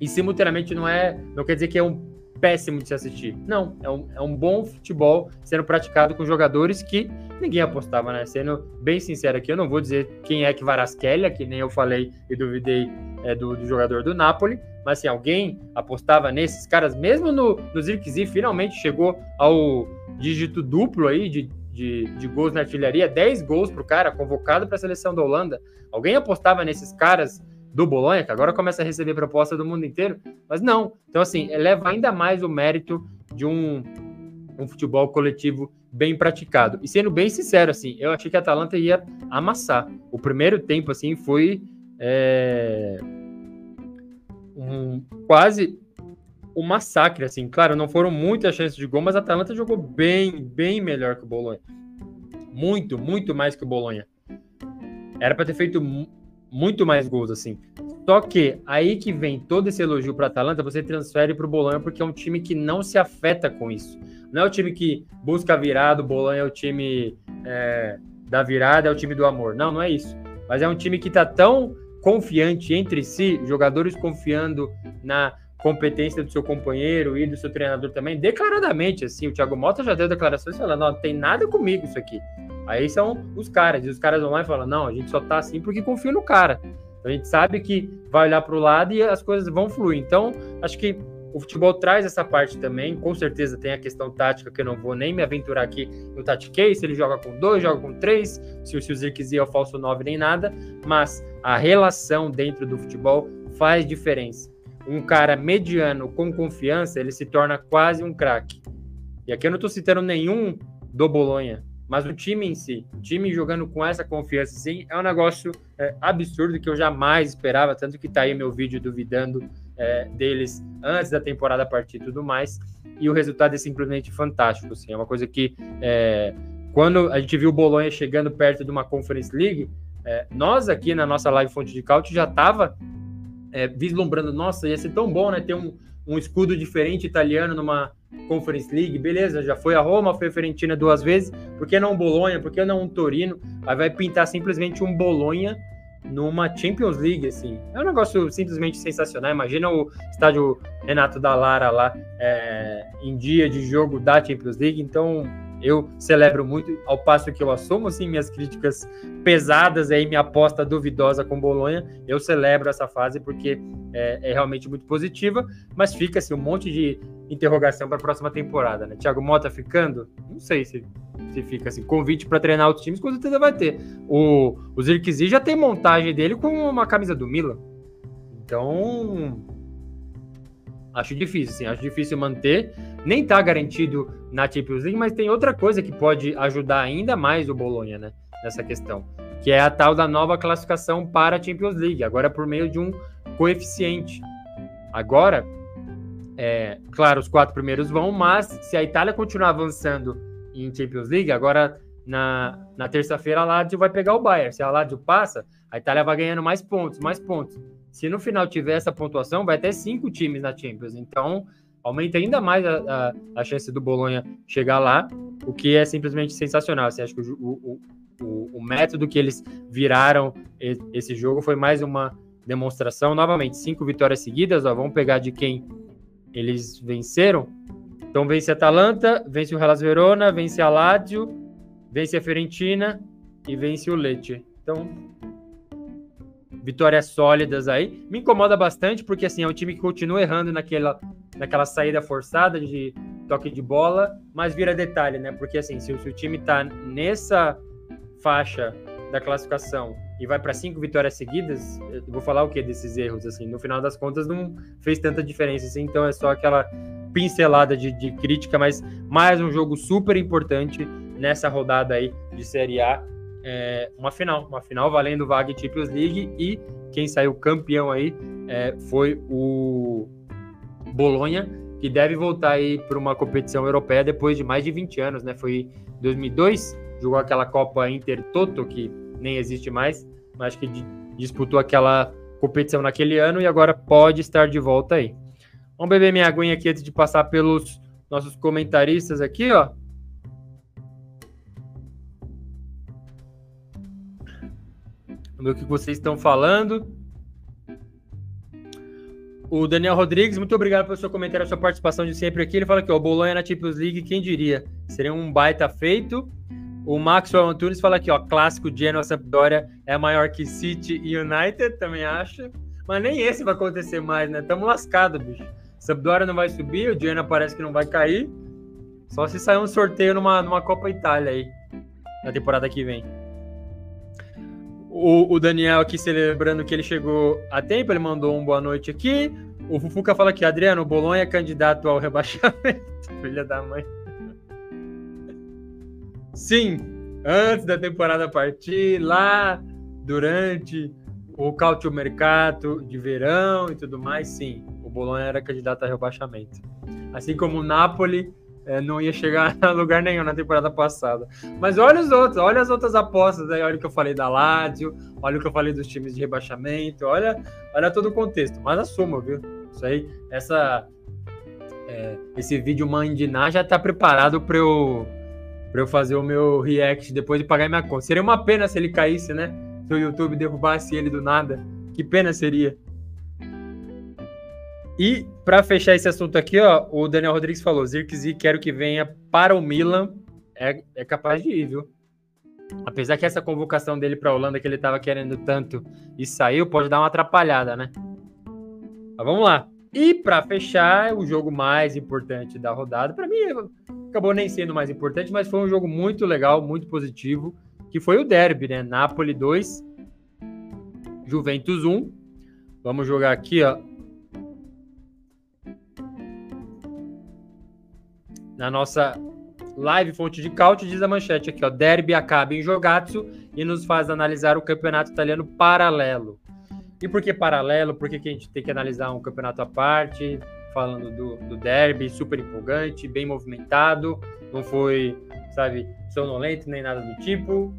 e simultaneamente não é, não quer dizer que é um péssimo de se assistir. Não, é um, é um bom futebol sendo praticado com jogadores que ninguém apostava, né? Sendo bem sincero aqui, eu não vou dizer quem é que Varasquelia, que nem eu falei e duvidei é, do, do, jogador do Napoli, mas assim, alguém apostava nesses caras, mesmo no, no Zirkzee, finalmente chegou ao dígito duplo aí de, de, de gols na artilharia, 10 gols pro cara, convocado para a seleção da Holanda. Alguém apostava nesses caras do Bolonha, que agora começa a receber proposta do mundo inteiro, mas não. Então, assim, eleva ainda mais o mérito de um, um futebol coletivo bem praticado. E sendo bem sincero, assim, eu achei que a Atalanta ia amassar. O primeiro tempo, assim, foi é, um, quase um massacre, assim. Claro, não foram muitas chances de gol, mas a Atalanta jogou bem, bem melhor que o Bolonha. Muito, muito mais que o Bolonha. Era para ter feito muito mais gols, assim. Só que aí que vem todo esse elogio para Atalanta, você transfere para o Bolonha porque é um time que não se afeta com isso. Não é o time que busca virada, o Bolonha é o time é, da virada, é o time do amor. Não, não é isso. Mas é um time que está tão confiante entre si, jogadores confiando na competência do seu companheiro e do seu treinador também, declaradamente, assim, o Thiago Mota já deu declarações falando, não, tem nada comigo isso aqui. Aí são os caras, e os caras vão lá e falam: não, a gente só tá assim porque confia no cara. Então, a gente sabe que vai olhar para o lado e as coisas vão fluir. Então, acho que o futebol traz essa parte também. Com certeza tem a questão tática, que eu não vou nem me aventurar aqui no tatiquei, se ele joga com dois, joga com três, se o Zirkzee é o falso nove, nem nada. Mas a relação dentro do futebol faz diferença. Um cara mediano com confiança, ele se torna quase um craque. E aqui eu não estou citando nenhum do Bolonha, mas o time em si, o time jogando com essa confiança, sim, é um negócio é, absurdo que eu jamais esperava, tanto que tá aí meu vídeo duvidando é, deles antes da temporada partir e tudo mais. E o resultado é simplesmente fantástico, assim, é uma coisa que é, quando a gente viu o Bolonha chegando perto de uma Conference League, é, nós aqui na nossa live Fonte de Caute já tava é, vislumbrando, nossa, ia ser tão bom, né, ter um, um escudo diferente italiano numa Conference League, beleza, já foi a Roma, foi a Fiorentina duas vezes, por que não um Bolonha, por que não um Torino? Aí vai pintar simplesmente um Bolonha numa Champions League, assim. É um negócio simplesmente sensacional. Imagina o estádio Renato da Lara lá é, em dia de jogo da Champions League. Então, eu celebro muito, ao passo que eu assumo assim, minhas críticas pesadas, aí, minha aposta duvidosa com Bolonha, eu celebro essa fase porque é, é realmente muito positiva, mas fica assim, um monte de interrogação para a próxima temporada. Né? Thiago Mota ficando? Não sei se, se fica assim. Convite para treinar outros times, com certeza vai ter. O, o Zirkzee já tem montagem dele com uma camisa do Milan. Então, acho difícil, sim, acho difícil manter. Nem está garantido na Champions League, mas tem outra coisa que pode ajudar ainda mais o Bolonha, né? Nessa questão, que é a tal da nova classificação para a Champions League, agora por meio de um coeficiente. Agora, é, claro, os quatro primeiros vão, mas se a Itália continuar avançando em Champions League, agora na, na terça-feira a Lazio vai pegar o Bayern. Se a Lazio passa, a Itália vai ganhando mais pontos, mais pontos. Se no final tiver essa pontuação, vai até cinco times na Champions. Então, aumenta ainda mais a, a, a chance do Bolonha chegar lá, o que é simplesmente sensacional. Você acha que o, o, o, o método que eles viraram esse jogo foi mais uma demonstração. Novamente, cinco vitórias seguidas. Ó, vamos pegar de quem eles venceram. Então, vence a Atalanta, vence o Hellas Verona, vence a Lazio, vence a Fiorentina e vence o Lecce. Então, vitórias sólidas aí. Me incomoda bastante porque assim é um time que continua errando naquela, naquela saída forçada de toque de bola, mas vira detalhe, né? Porque assim, se, se o time tá nessa faixa da classificação e vai para cinco vitórias seguidas, eu vou falar o que desses erros assim? No final das contas não fez tanta diferença, assim, então é só aquela pincelada de, de crítica, mas mais um jogo super importante nessa rodada aí de Série A é, uma final, uma final valendo vaga Champions League e quem saiu campeão aí é, foi o Bolonha, que deve voltar aí para uma competição europeia depois de mais de 20 anos, né? Foi 2002, jogou aquela Copa Intertoto que nem existe mais, mas que disputou aquela competição naquele ano e agora pode estar de volta aí. Vamos beber minha aguinha aqui antes de passar pelos nossos comentaristas aqui, ó. Ver o que vocês estão falando. O Daniel Rodrigues, muito obrigado pelo seu comentário, sua participação de sempre aqui. Ele fala que o Bolonha na Champions League, quem diria? Seria um baita feito. O Maxwell Antunes fala aqui, ó, clássico Genoa Sampdoria é maior que City e United, também acha. Mas nem esse vai acontecer mais, né? Tamo lascado, bicho. Sampdoria não vai subir, o Genoa parece que não vai cair. Só se sair um sorteio numa, numa Copa Itália aí, na temporada que vem. O, o, Daniel aqui celebrando que ele chegou a tempo, ele mandou um boa noite aqui. O Fufuca fala que Adriano, o Bolonha é candidato ao rebaixamento. [laughs] Filha da mãe. Sim, antes da temporada partir, lá durante o Cautio Mercato de verão e tudo mais, sim, o Bolonha era candidato a rebaixamento. Assim como o Napoli é, não ia chegar [laughs] a lugar nenhum na temporada passada. Mas olha os outros, olha as outras apostas aí, olha o que eu falei da Lazio, olha o que eu falei dos times de rebaixamento, olha, olha todo o contexto. Mas assuma, viu? Isso aí, essa, é, esse vídeo Mandiná já tá preparado para eu eu fazer o meu react depois de pagar minha conta. Seria uma pena se ele caísse, né? Se o YouTube derrubasse ele do nada. Que pena seria. E para fechar esse assunto aqui, ó, o Daniel Rodrigues falou: Zirkzee quero que venha para o Milan. É, é capaz de ir, viu? Apesar que essa convocação dele para a Holanda que ele estava querendo tanto e saiu, pode dar uma atrapalhada, né? Mas vamos lá. E para fechar, o jogo mais importante da rodada, para mim acabou nem sendo mais importante, mas foi um jogo muito legal, muito positivo, que foi o derby, né? Napoli 2, Juventus 1. Vamos jogar aqui, ó. Na nossa live fonte de caute diz a manchete aqui, ó, derby acaba em jogatsu e nos faz analisar o campeonato italiano paralelo. E por que paralelo? Por que, que a gente tem que analisar um campeonato à parte? falando do, do derby, super empolgante, bem movimentado, não foi, sabe, sonolento nem nada do tipo.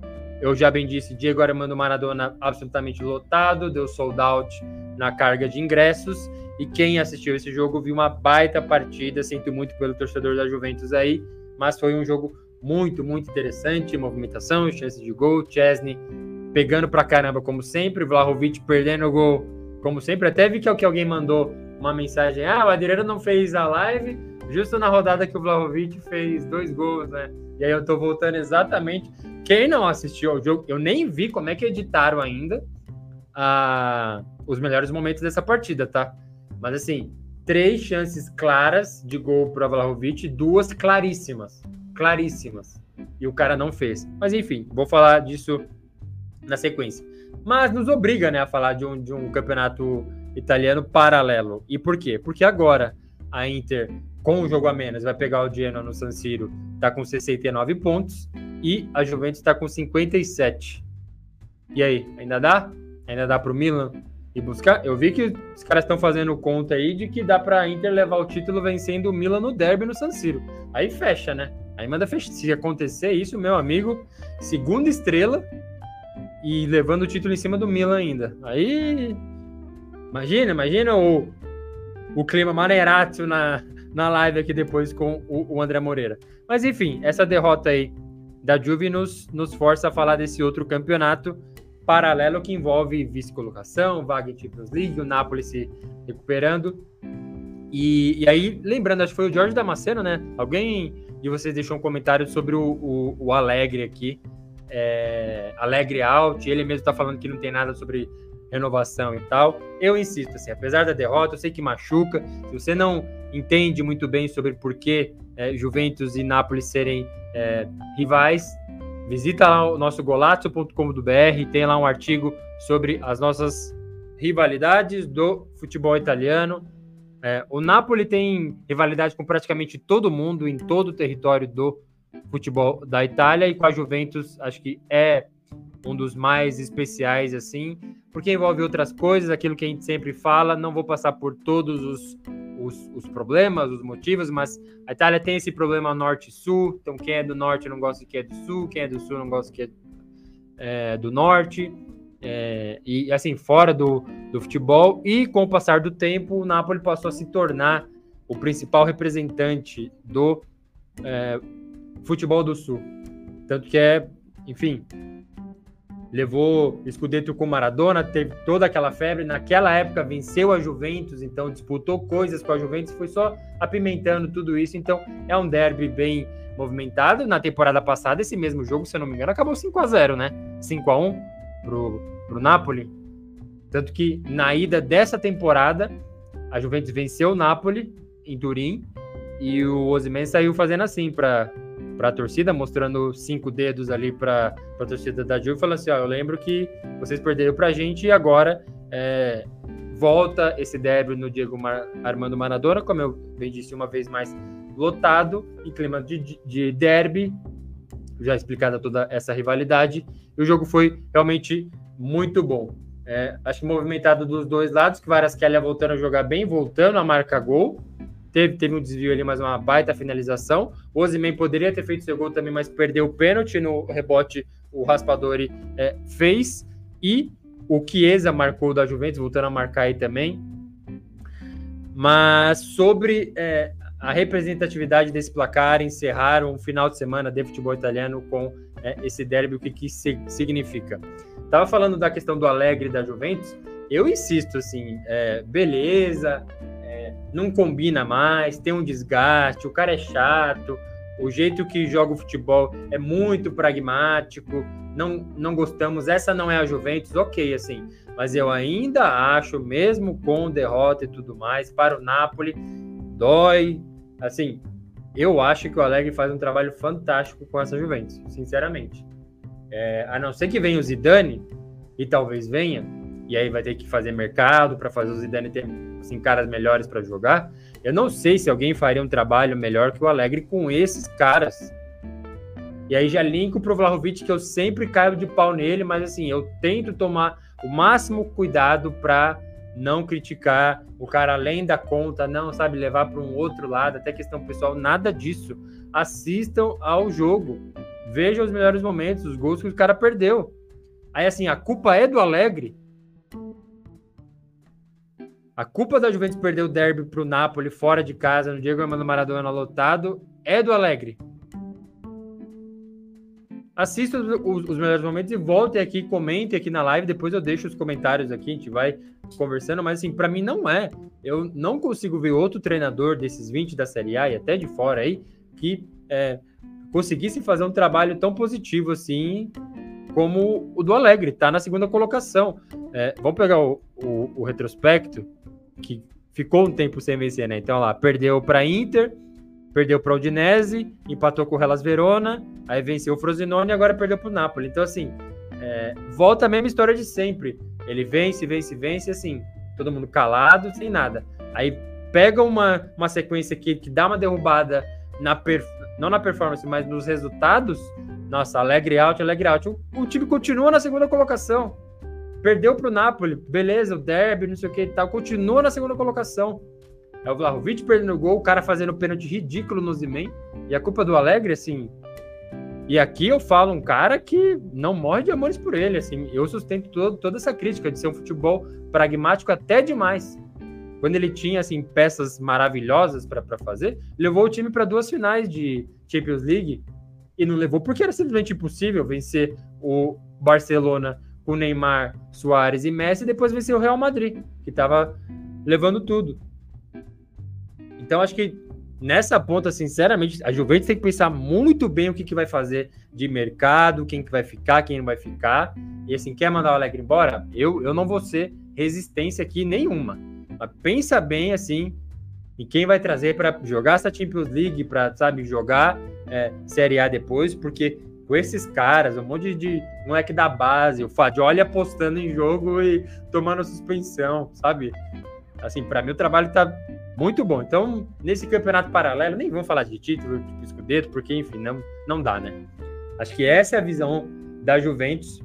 Eu já bem disse, Diego Armando Maradona absolutamente lotado, deu sold out na carga de ingressos. E quem assistiu esse jogo viu uma baita partida. Sinto muito pelo torcedor da Juventus aí, mas foi um jogo muito, muito interessante. Movimentação, chances de gol, Chesney pegando pra caramba, como sempre. Vlahovic perdendo o gol, como sempre. Até vi que é o que alguém mandou uma mensagem: ah, o Adriano não fez a live justo na rodada que o Vlahovic fez dois gols, né? E aí eu tô voltando exatamente. Quem não assistiu ao jogo, eu nem vi como é que editaram ainda os melhores momentos dessa partida, tá? Mas assim, três chances claras de gol para Vlahovic, duas claríssimas, claríssimas. E o cara não fez. Mas enfim, vou falar disso na sequência. Mas nos obriga, né, a falar de um, de um campeonato italiano paralelo. E por quê? Porque agora a Inter, com o jogo a menos, vai pegar o Genoa no San Siro, tá com 69 pontos, e a Juventus está com 57. E aí, ainda dá? Ainda dá para o Milan e buscar? Eu vi que os caras estão fazendo conta aí de que dá para Inter levar o título vencendo o Milan no derby no San Siro. Aí fecha, né? Aí manda fechar. Se acontecer isso, meu amigo, segunda estrela e levando o título em cima do Milan ainda. Aí Imagina, imagina o, o clima maneirato na, na live aqui depois com o, o, André Moreira. Mas enfim, essa derrota aí da Juve nos, nos força a falar desse outro campeonato paralelo que envolve vice-colocação, vaga em Champions League, o Napoli se recuperando. E, e, aí, lembrando, acho que foi o Jorge Damasceno, né? Alguém de vocês deixou um comentário sobre o, o, o Alegre aqui. É, Alegre Out, ele mesmo tá falando que não tem nada sobre renovação e tal. Eu insisto, assim, apesar da derrota, eu sei que machuca. Se você não entende muito bem sobre por que é, Juventus e Nápoles serem é, rivais, visita lá o nosso golazzo.com.br, tem lá um artigo sobre as nossas rivalidades do futebol italiano. É, o Napoli tem rivalidade com praticamente todo mundo em todo o território do futebol da Itália e com a Juventus acho que é um dos mais especiais assim porque envolve outras coisas, aquilo que a gente sempre fala. Não vou passar por todos os, os, os problemas, os motivos, mas a Itália tem esse problema norte-sul. Então, quem é do norte não gosta de quem é do sul, quem é do sul não gosta de quem é, é do norte. É, e assim, fora do, do futebol. E com o passar do tempo, o Napoli passou a se tornar o principal representante do é, futebol do sul. Tanto que é, enfim, levou Scudetto com Maradona, teve toda aquela febre. Naquela época venceu a Juventus, então disputou coisas com a Juventus, foi só apimentando tudo isso. Então é um derby bem movimentado. Na temporada passada, esse mesmo jogo, se eu não me engano, acabou 5 a 0 né? 5 a 1 pro, pro Napoli. Tanto que na ida dessa temporada, a Juventus venceu o Napoli em Turim e o Osimhen saiu fazendo assim para para a torcida, mostrando cinco dedos ali para a torcida da Juve, falando assim: ó, eu lembro que vocês perderam para a gente e agora é, volta esse derby no Diego Mar Armando Maradona, como eu bem disse uma vez mais, lotado, em clima de, de derby, já explicada toda essa rivalidade, e o jogo foi realmente muito bom. É, acho que movimentado dos dois lados, que Kelly voltando a jogar bem, voltando a marcar gol. Teve, teve um desvio ali, mas uma baita finalização. O Ozyman poderia ter feito seu gol também, mas perdeu o pênalti no rebote. O Raspadori é, fez. E o Chiesa marcou da Juventus, voltando a marcar aí também. Mas sobre é, a representatividade desse placar, encerrar um final de semana de futebol italiano com é, esse derby, o que, que significa? Tava falando da questão do Alegre da Juventus, eu insisto, assim, é, beleza, não combina mais, tem um desgaste, o cara é chato, o jeito que joga o futebol é muito pragmático, não, não gostamos, essa não é a Juventus, ok, assim, mas eu ainda acho, mesmo com derrota e tudo mais, para o Napoli, dói, assim, eu acho que o Alegre faz um trabalho fantástico com essa Juventus, sinceramente. É, a não ser que venha o Zidane, e talvez venha, e aí vai ter que fazer mercado para fazer o Zidane ter assim, caras melhores para jogar. Eu não sei se alguém faria um trabalho melhor que o Alegre com esses caras. E aí já linko pro Vlahovic que eu sempre caio de pau nele, mas assim, eu tento tomar o máximo cuidado para não criticar o cara além da conta, não sabe levar para um outro lado, até questão pessoal, nada disso. Assistam ao jogo. Vejam os melhores momentos, os gols que o cara perdeu. Aí assim, a culpa é do Alegre? A culpa da Juventus perder o derby para o Napoli fora de casa, no Diego Armando Maradona lotado, é do Alegre. Assista os, os, melhores momentos e volte aqui, comente aqui na live. Depois eu deixo os comentários aqui, a gente vai conversando. Mas assim, para mim não é. Eu não consigo ver outro treinador desses 20 da Série A e até de fora aí que é, conseguisse fazer um trabalho tão positivo assim como o do Alegre, tá na segunda colocação. É, vamos pegar o, o, o, retrospecto, que ficou um tempo sem vencer, né? Então lá, perdeu para Inter, perdeu para Udinese, empatou com o Hellas Verona, aí venceu o Frosinone e agora perdeu para o Napoli. Então, assim, é, volta a mesma história de sempre. Ele vence, vence, vence, assim, todo mundo calado, sem nada. Aí pega uma, uma sequência aqui que dá uma derrubada na não na performance, mas nos resultados, nossa, alegre out, alegre out. O, o time continua na segunda colocação. Perdeu para o Napoli, beleza, o derby, não sei o que e tal, continua na segunda colocação. É o Vlahovic perdendo o gol, o cara fazendo pênalti ridículo no Zimen. E a culpa do Alegre, assim. E aqui eu falo um cara que não morre de amores por ele, assim. Eu sustento todo, toda essa crítica de ser um futebol pragmático até demais. Quando ele tinha, assim, peças maravilhosas para fazer, levou o time para duas finais de Champions League e não levou porque era simplesmente impossível vencer o Barcelona com Neymar, Soares e Messi e depois vencer o Real Madrid, que estava levando tudo. Então acho que nessa ponta, sinceramente, a Juventus tem que pensar muito bem o que, que vai fazer de mercado, quem que vai ficar, quem não vai ficar. E assim, quer mandar o Alegre embora? Eu, eu não vou ser resistência aqui nenhuma. Mas pensa bem assim em quem vai trazer para jogar essa Champions League, para sabe jogar é, Série A depois, porque com esses caras, um monte de moleque da base, o Fadioli apostando em jogo e tomando suspensão, sabe? Assim, para mim o trabalho tá muito bom. Então, nesse campeonato paralelo, nem vamos falar de título, de escudeto, porque, enfim, não, não dá, né? Acho que essa é a visão da Juventus.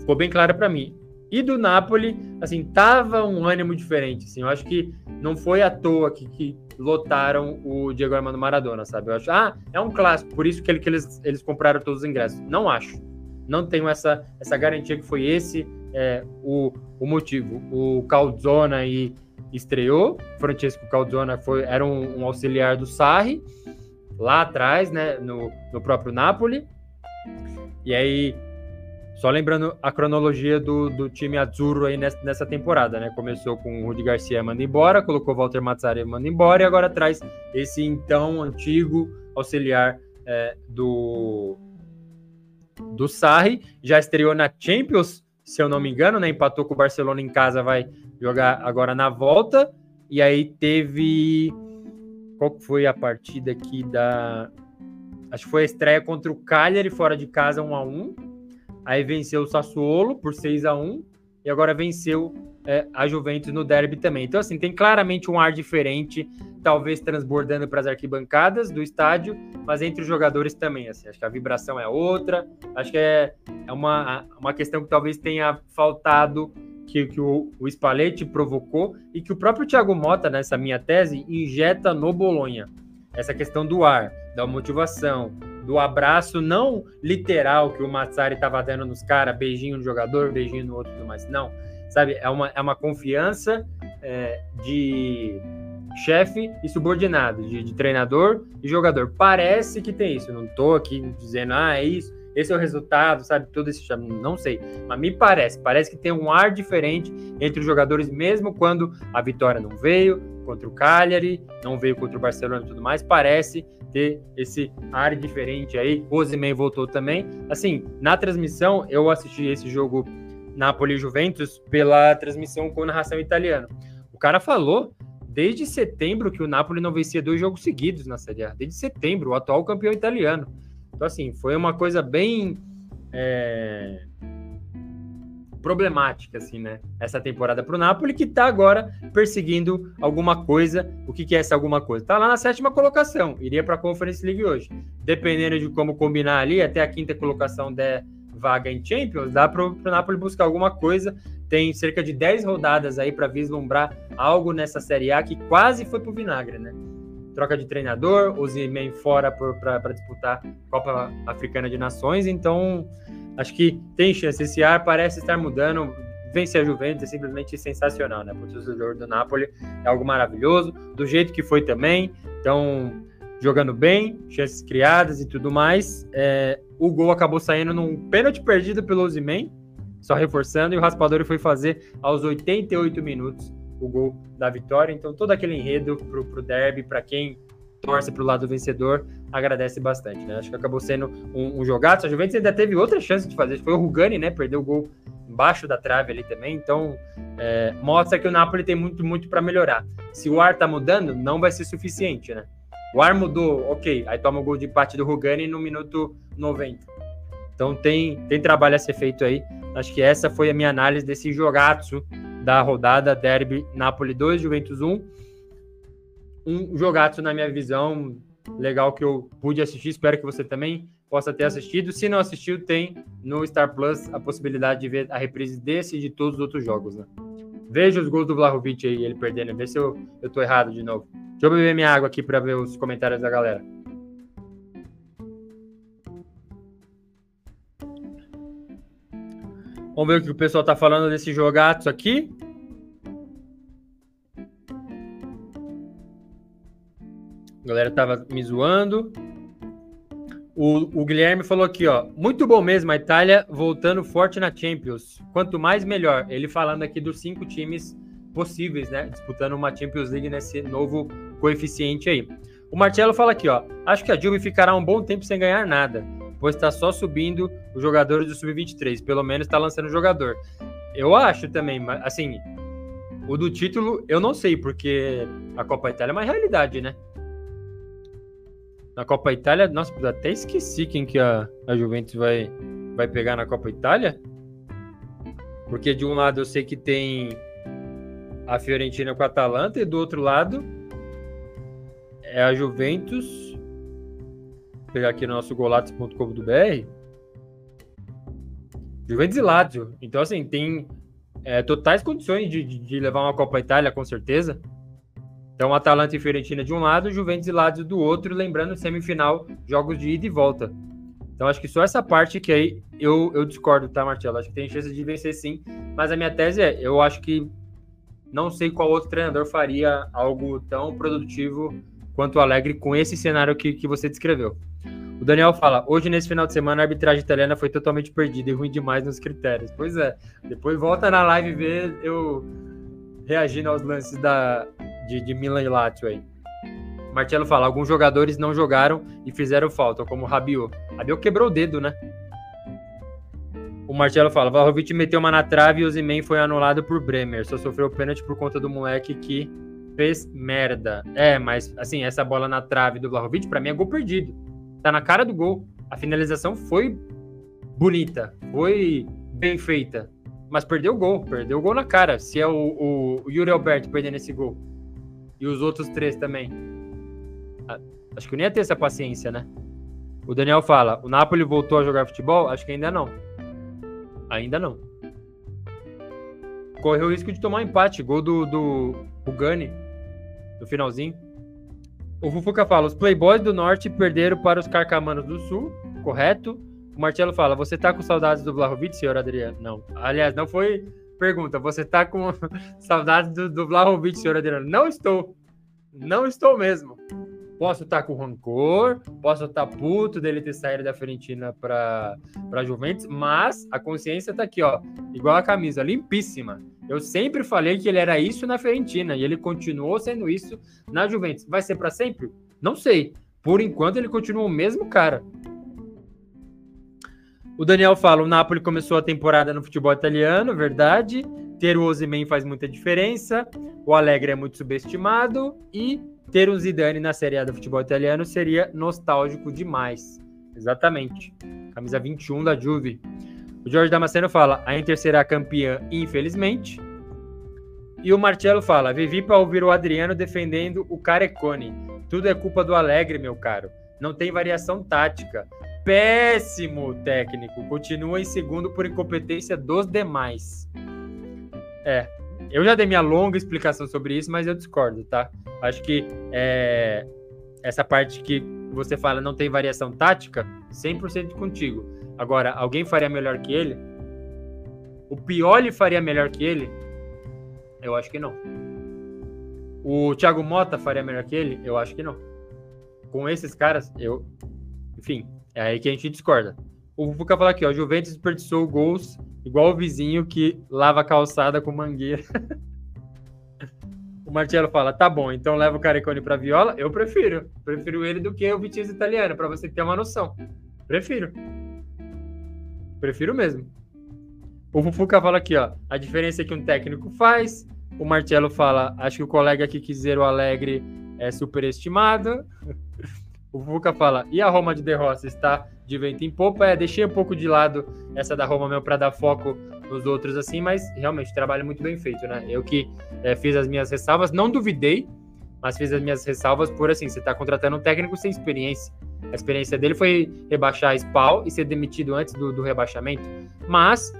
Ficou bem clara para mim. E do Napoli, assim, tava um ânimo diferente, assim. Eu acho que não foi à toa que, que lotaram o Diego Armando Maradona, sabe? Eu acho, ah, é um clássico, por isso que, ele, que eles, eles compraram todos os ingressos. Não acho. Não tenho essa, essa garantia que foi esse é, o, o motivo. O Calzona aí estreou, Francesco Calzona foi, era um, um auxiliar do Sarri, lá atrás, né, no, no próprio Napoli. E aí só lembrando a cronologia do, do time Azzurro aí nessa, nessa, temporada, né? Começou com o Rudi Garcia mandando embora, colocou Walter Mazzari mandando embora e agora traz esse então antigo auxiliar é, do do Sarri, já estreou na Champions se eu não me engano, né? Empatou com o Barcelona em casa, vai jogar agora na volta. E aí teve. Qual foi a partida aqui da. Acho que foi a estreia contra o Cagliari fora de casa 1 a 1 Aí venceu o Sassuolo por 6 a 1 e agora venceu é, a Juventus no derby também. Então, assim, tem claramente um ar diferente, talvez transbordando para as arquibancadas do estádio, mas entre os jogadores também. Assim, acho que a vibração é outra, acho que é, é uma, uma questão que talvez tenha faltado. Que, que o, o Spalletti provocou e que o próprio Thiago Mota, nessa minha tese, injeta no Bolonha. Essa questão do ar, da motivação, do abraço não literal que o Matsari estava dando nos caras, beijinho no jogador, beijinho no outro, mas não sabe? É uma, é uma confiança é, de chefe e subordinado, de, de, treinador e jogador. Parece que tem isso. não estou aqui dizendo, ah, é isso, esse é o resultado, sabe? Todo esse não sei, mas me parece, parece que tem um ar diferente entre os jogadores, mesmo quando a vitória não veio contra o Cagliari, não veio contra o Barcelona e tudo mais, parece ter esse ar diferente aí. O Ozyman voltou também. Assim, na transmissão eu assisti esse jogo Napoli Juventus pela transmissão com narração italiana. O cara falou desde setembro que o Napoli não vencia dois jogos seguidos na Série A. Desde setembro, o atual campeão italiano. Então, assim, foi uma coisa bem é, problemática, assim, né? Essa temporada para o Napoli, que está agora perseguindo alguma coisa. O que, que é essa alguma coisa? Está lá na sétima colocação. Iria para a Conference League hoje. Dependendo de como combinar ali, até a quinta colocação der vaga em Champions, dá para o Napoli buscar alguma coisa. Tem cerca de 10 rodadas aí para vislumbrar algo nessa Série A que quase foi para o vinagre, né? Troca de treinador, o Zimen fora para disputar Copa Africana de Nações, então acho que tem chance. Esse ar parece estar mudando. Vencer a Juventus é simplesmente sensacional, né? Para o torcedor do Napoli é algo maravilhoso, do jeito que foi também. Então, jogando bem, chances criadas e tudo mais. É, o gol acabou saindo num pênalti perdido pelo Ozyman, só reforçando, e o Raspadori foi fazer aos 88 minutos o gol da vitória. Então, todo aquele enredo pro, pro derby, para quem torce pro lado vencedor, agradece bastante, né? Acho que acabou sendo um, um jogado. A Juventus ainda teve outra chance de fazer, foi o Rugani, né? Perdeu o gol embaixo da trave ali também. Então, é, mostra que o Napoli tem muito, muito para melhorar. Se o ar tá mudando, não vai ser suficiente, né? O ar mudou, ok. Aí toma o gol de empate do Rugani no minuto 90. Então tem, tem trabalho a ser feito aí. Acho que essa foi a minha análise desse jogaço da rodada Derby Napoli 2, Juventus 1. Um jogaço, na minha visão, legal que eu pude assistir. Espero que você também possa ter assistido. Se não assistiu, tem no Star Plus a possibilidade de ver a reprise desse e de todos os outros jogos. Né? Veja os gols do Vlahovic aí, ele perdendo. Vê se eu, eu tô errado de novo. Deixa eu beber minha água aqui para ver os comentários da galera. Vamos ver o que o pessoal tá falando desse jogato aqui. A galera tava me zoando. O, o, Guilherme falou aqui, ó. Muito bom mesmo, a Itália voltando forte na Champions. Quanto mais, melhor. Ele falando aqui dos cinco times possíveis, né? Disputando uma Champions League nesse novo coeficiente aí. O Marcelo fala aqui, ó. Acho que a Juve ficará um bom tempo sem ganhar nada, pois está só subindo os jogadores do Sub-23. Pelo menos está lançando jogador. Eu acho também, mas assim, o do título eu não sei, porque a Copa Itália é uma realidade, né? Na Copa Itália, nossa, até esqueci quem que a, a Juventus vai, vai pegar na Copa Itália. Porque de um lado eu sei que tem a Fiorentina com a Atalanta e do outro lado é a Juventus. Pegar aqui no nosso golatos.com.br. Juventus e Lazio. Então, assim, tem é, totais condições de, de, levar uma Copa Itália, com certeza. Então, Atalanta e Fiorentina de um lado, Juventus e Lazio do outro. Lembrando, semifinal, jogos de ida e volta. Então, acho que só essa parte que aí eu, eu discordo, tá, Marcelo? Acho que tem chance de vencer sim. Mas a minha tese é, eu acho que não sei qual outro treinador faria algo tão produtivo quanto o Alegre com esse cenário que, que você descreveu. O Daniel fala: hoje, nesse final de semana, a arbitragem italiana foi totalmente perdida e ruim demais nos critérios. Pois é, depois volta na live e vê eu reagindo aos lances da, de, de Milan e Lazio aí. Marcelo fala: alguns jogadores não jogaram e fizeram falta, como o Rabiot. Rabiot quebrou o dedo, né? O Marcelo fala: Vlahovic meteu uma na trave e o Zimen foi anulado por Bremer. Só sofreu pênalti por conta do moleque que fez merda. É, mas assim, essa bola na trave do Vlahovic, para mim é gol perdido. Tá na cara do gol. A finalização foi bonita, foi bem feita, mas perdeu o gol, perdeu o gol na cara. Se é o, o, Yuri Alberto perdendo esse gol e os outros três também, acho que eu nem ia ter essa paciência, né? O Daniel fala: o Napoli voltou a jogar futebol? Acho que ainda não. Ainda não. Correu o risco de tomar um empate. Gol do, do Rugani no finalzinho. O Fufuca fala: os Playboys do Norte perderam para os Carcamanos do Sul, correto? O Marcelo fala: você tá com saudades do Vlahovic, senhor Adriano? Não. Aliás, não foi pergunta. Você tá com [laughs] saudades do, do Vlahovic, senhor Adriano? Não estou. Não estou mesmo. Posso estar com rancor, posso estar puto dele ter saído da Fiorentina para para Juventus, mas a consciência tá aqui, ó, igual a camisa, limpíssima. Eu sempre falei que ele era isso na Fiorentina e ele continuou sendo isso na Juventus. Vai ser para sempre? Não sei. Por enquanto ele continua o mesmo cara. O Daniel fala: o Napoli começou a temporada no futebol italiano, verdade. Ter o Osimhen faz muita diferença. O Alegre é muito subestimado e ter um Zidane na Série A do futebol italiano seria nostálgico demais. Exatamente. Camisa 21 da Juve. O Jorge Damasceno fala: a Inter será campeã, infelizmente. E o Marcelo fala: vivi para ouvir o Adriano defendendo o Carecone. Tudo é culpa do Alegre, meu caro. Não tem variação tática. Péssimo técnico. Continua em segundo por incompetência dos demais. É, eu já dei minha longa explicação sobre isso, mas eu discordo, tá? Acho que é, essa parte que você fala não tem variação tática, 100% contigo. Agora, alguém faria melhor que ele? O Pioli faria melhor que ele? Eu acho que não. O Thiago Mota faria melhor que ele? Eu acho que não. Com esses caras, eu. Enfim, é aí que a gente discorda. O Fuca fala aqui, ó. Juventus desperdiçou gols igual o vizinho que lava a calçada com mangueira. [laughs] o Marcelo fala: tá bom, então leva o Carecone pra viola. Eu prefiro. Prefiro ele do que o Vitinho italiano, para você ter uma noção. Prefiro. Prefiro mesmo. O Fufuca fala aqui, ó. A diferença é que um técnico faz. O Marcelo fala: acho que o colega aqui quis dizer o Alegre é superestimado. [laughs] O Fuca fala, e a Roma de De Rossi está de vento em popa? É, deixei um pouco de lado essa da Roma mesmo para dar foco nos outros assim, mas realmente trabalho muito bem feito, né? Eu que é, fiz as minhas ressalvas, não duvidei, mas fiz as minhas ressalvas por assim, você está contratando um técnico sem experiência. A experiência dele foi rebaixar a SPAL e ser demitido antes do, do rebaixamento. Mas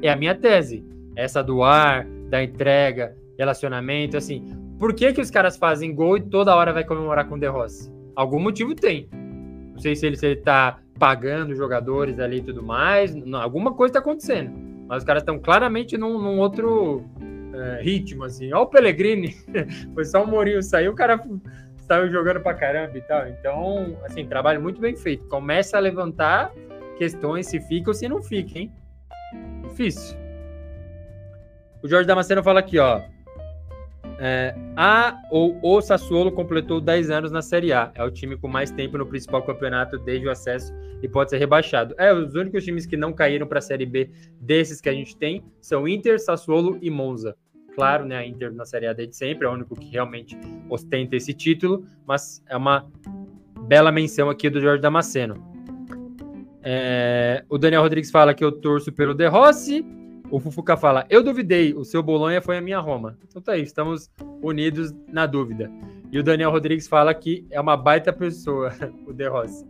é a minha tese. Essa do ar, da entrega, relacionamento, assim. Por que, que os caras fazem gol e toda hora vai comemorar com o De Rossi? Algum motivo tem. Não sei se ele, se ele tá pagando jogadores ali e tudo mais. Não, alguma coisa tá acontecendo. Mas os caras estão claramente num, num outro é, ritmo, assim. Olha o Pellegrini. [laughs] Foi só o Mourinho sair, o cara [laughs] saiu jogando pra caramba e tal. Então, assim, trabalho muito bem feito. Começa a levantar questões se fica ou se não fica, hein? Difícil. O Jorge Damasceno fala aqui, ó. É, a ou o Sassuolo completou 10 anos na Série A. É o time com mais tempo no principal campeonato desde o acesso e pode ser rebaixado. É, os únicos times que não caíram para a Série B desses que a gente tem são Inter, Sassuolo e Monza. Claro, né, a Inter na Série A desde sempre, é o único que realmente ostenta esse título, mas é uma bela menção aqui do Jorge Damasceno. É, o Daniel Rodrigues fala que eu torço pelo De Rossi. O Fufuca fala: Eu duvidei, o seu Bolonha foi a minha Roma. Então tá aí, estamos unidos na dúvida. E o Daniel Rodrigues fala que é uma baita pessoa, [laughs] o De Rossi.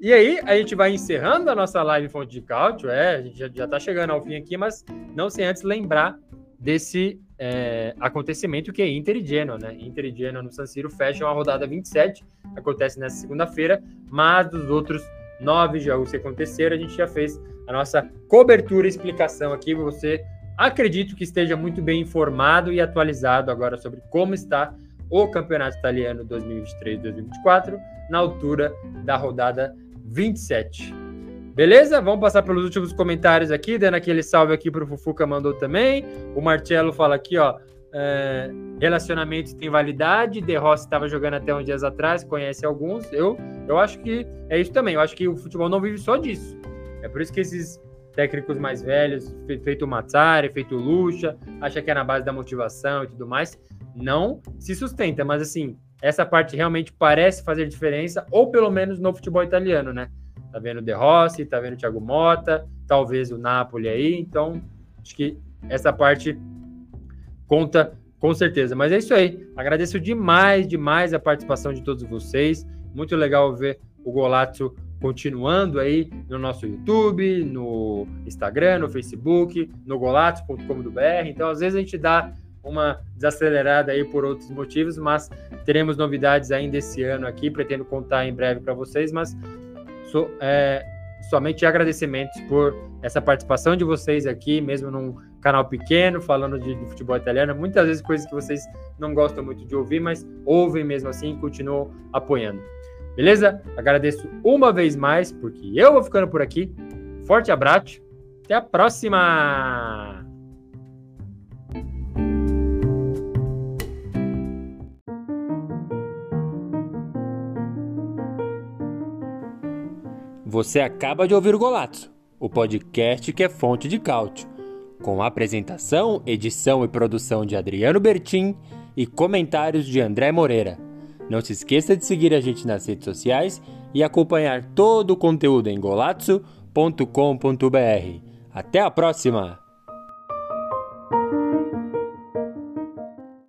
E aí, a gente vai encerrando a nossa live Fonte de Cálcio. É, a gente já, já tá chegando ao fim aqui, mas não sem antes lembrar desse é, acontecimento que é Inter e Genoa, né? Inter e Genoa no San Siro fecham a rodada 27, acontece nessa segunda-feira, mas dos outros nove jogos que aconteceram, a gente já fez a nossa cobertura e explicação aqui. Você acredito que esteja muito bem informado e atualizado agora sobre como está o Campeonato Italiano 2023-2024 na altura da rodada 27. Beleza? Vamos passar pelos últimos comentários aqui, dando aquele salve aqui para o Fufuca mandou também. O Marcelo fala aqui, ó, é, relacionamentos têm validade. De Rossi estava jogando até uns dias atrás, conhece alguns. Eu, eu acho que é isso também. Eu acho que o futebol não vive só disso. É por isso que esses técnicos mais velhos, feito o Mazzari, feito o Lucha, acha que é na base da motivação e tudo mais, não se sustenta, mas assim, essa parte realmente parece fazer diferença, ou pelo menos no futebol italiano, né? Tá vendo o De Rossi, tá vendo o Thiago Mota, talvez o Napoli aí, então acho que essa parte conta com certeza. Mas é isso aí. Agradeço demais, demais a participação de todos vocês. Muito legal ver o Golazzo continuando aí no nosso YouTube, no Instagram, no Facebook, no golazzo.com.br. Então, às vezes a gente dá uma desacelerada aí por outros motivos, mas teremos novidades ainda esse ano aqui. Pretendo contar em breve para vocês, mas é, somente agradecimentos por essa participação de vocês aqui, mesmo num canal pequeno, falando de, de, futebol italiano. Muitas vezes coisas que vocês não gostam muito de ouvir, mas ouvem mesmo assim e continuam apoiando. Beleza? Agradeço uma vez mais, porque eu vou ficando por aqui. Forte abraço. Até a próxima! Você acaba de ouvir o Golato, o podcast que é fonte de cálcio, com apresentação, edição e produção de Adriano Bertin e comentários de André Moreira. Não se esqueça de seguir a gente nas redes sociais e acompanhar todo o conteúdo em golazzo.com.br. Até a próxima!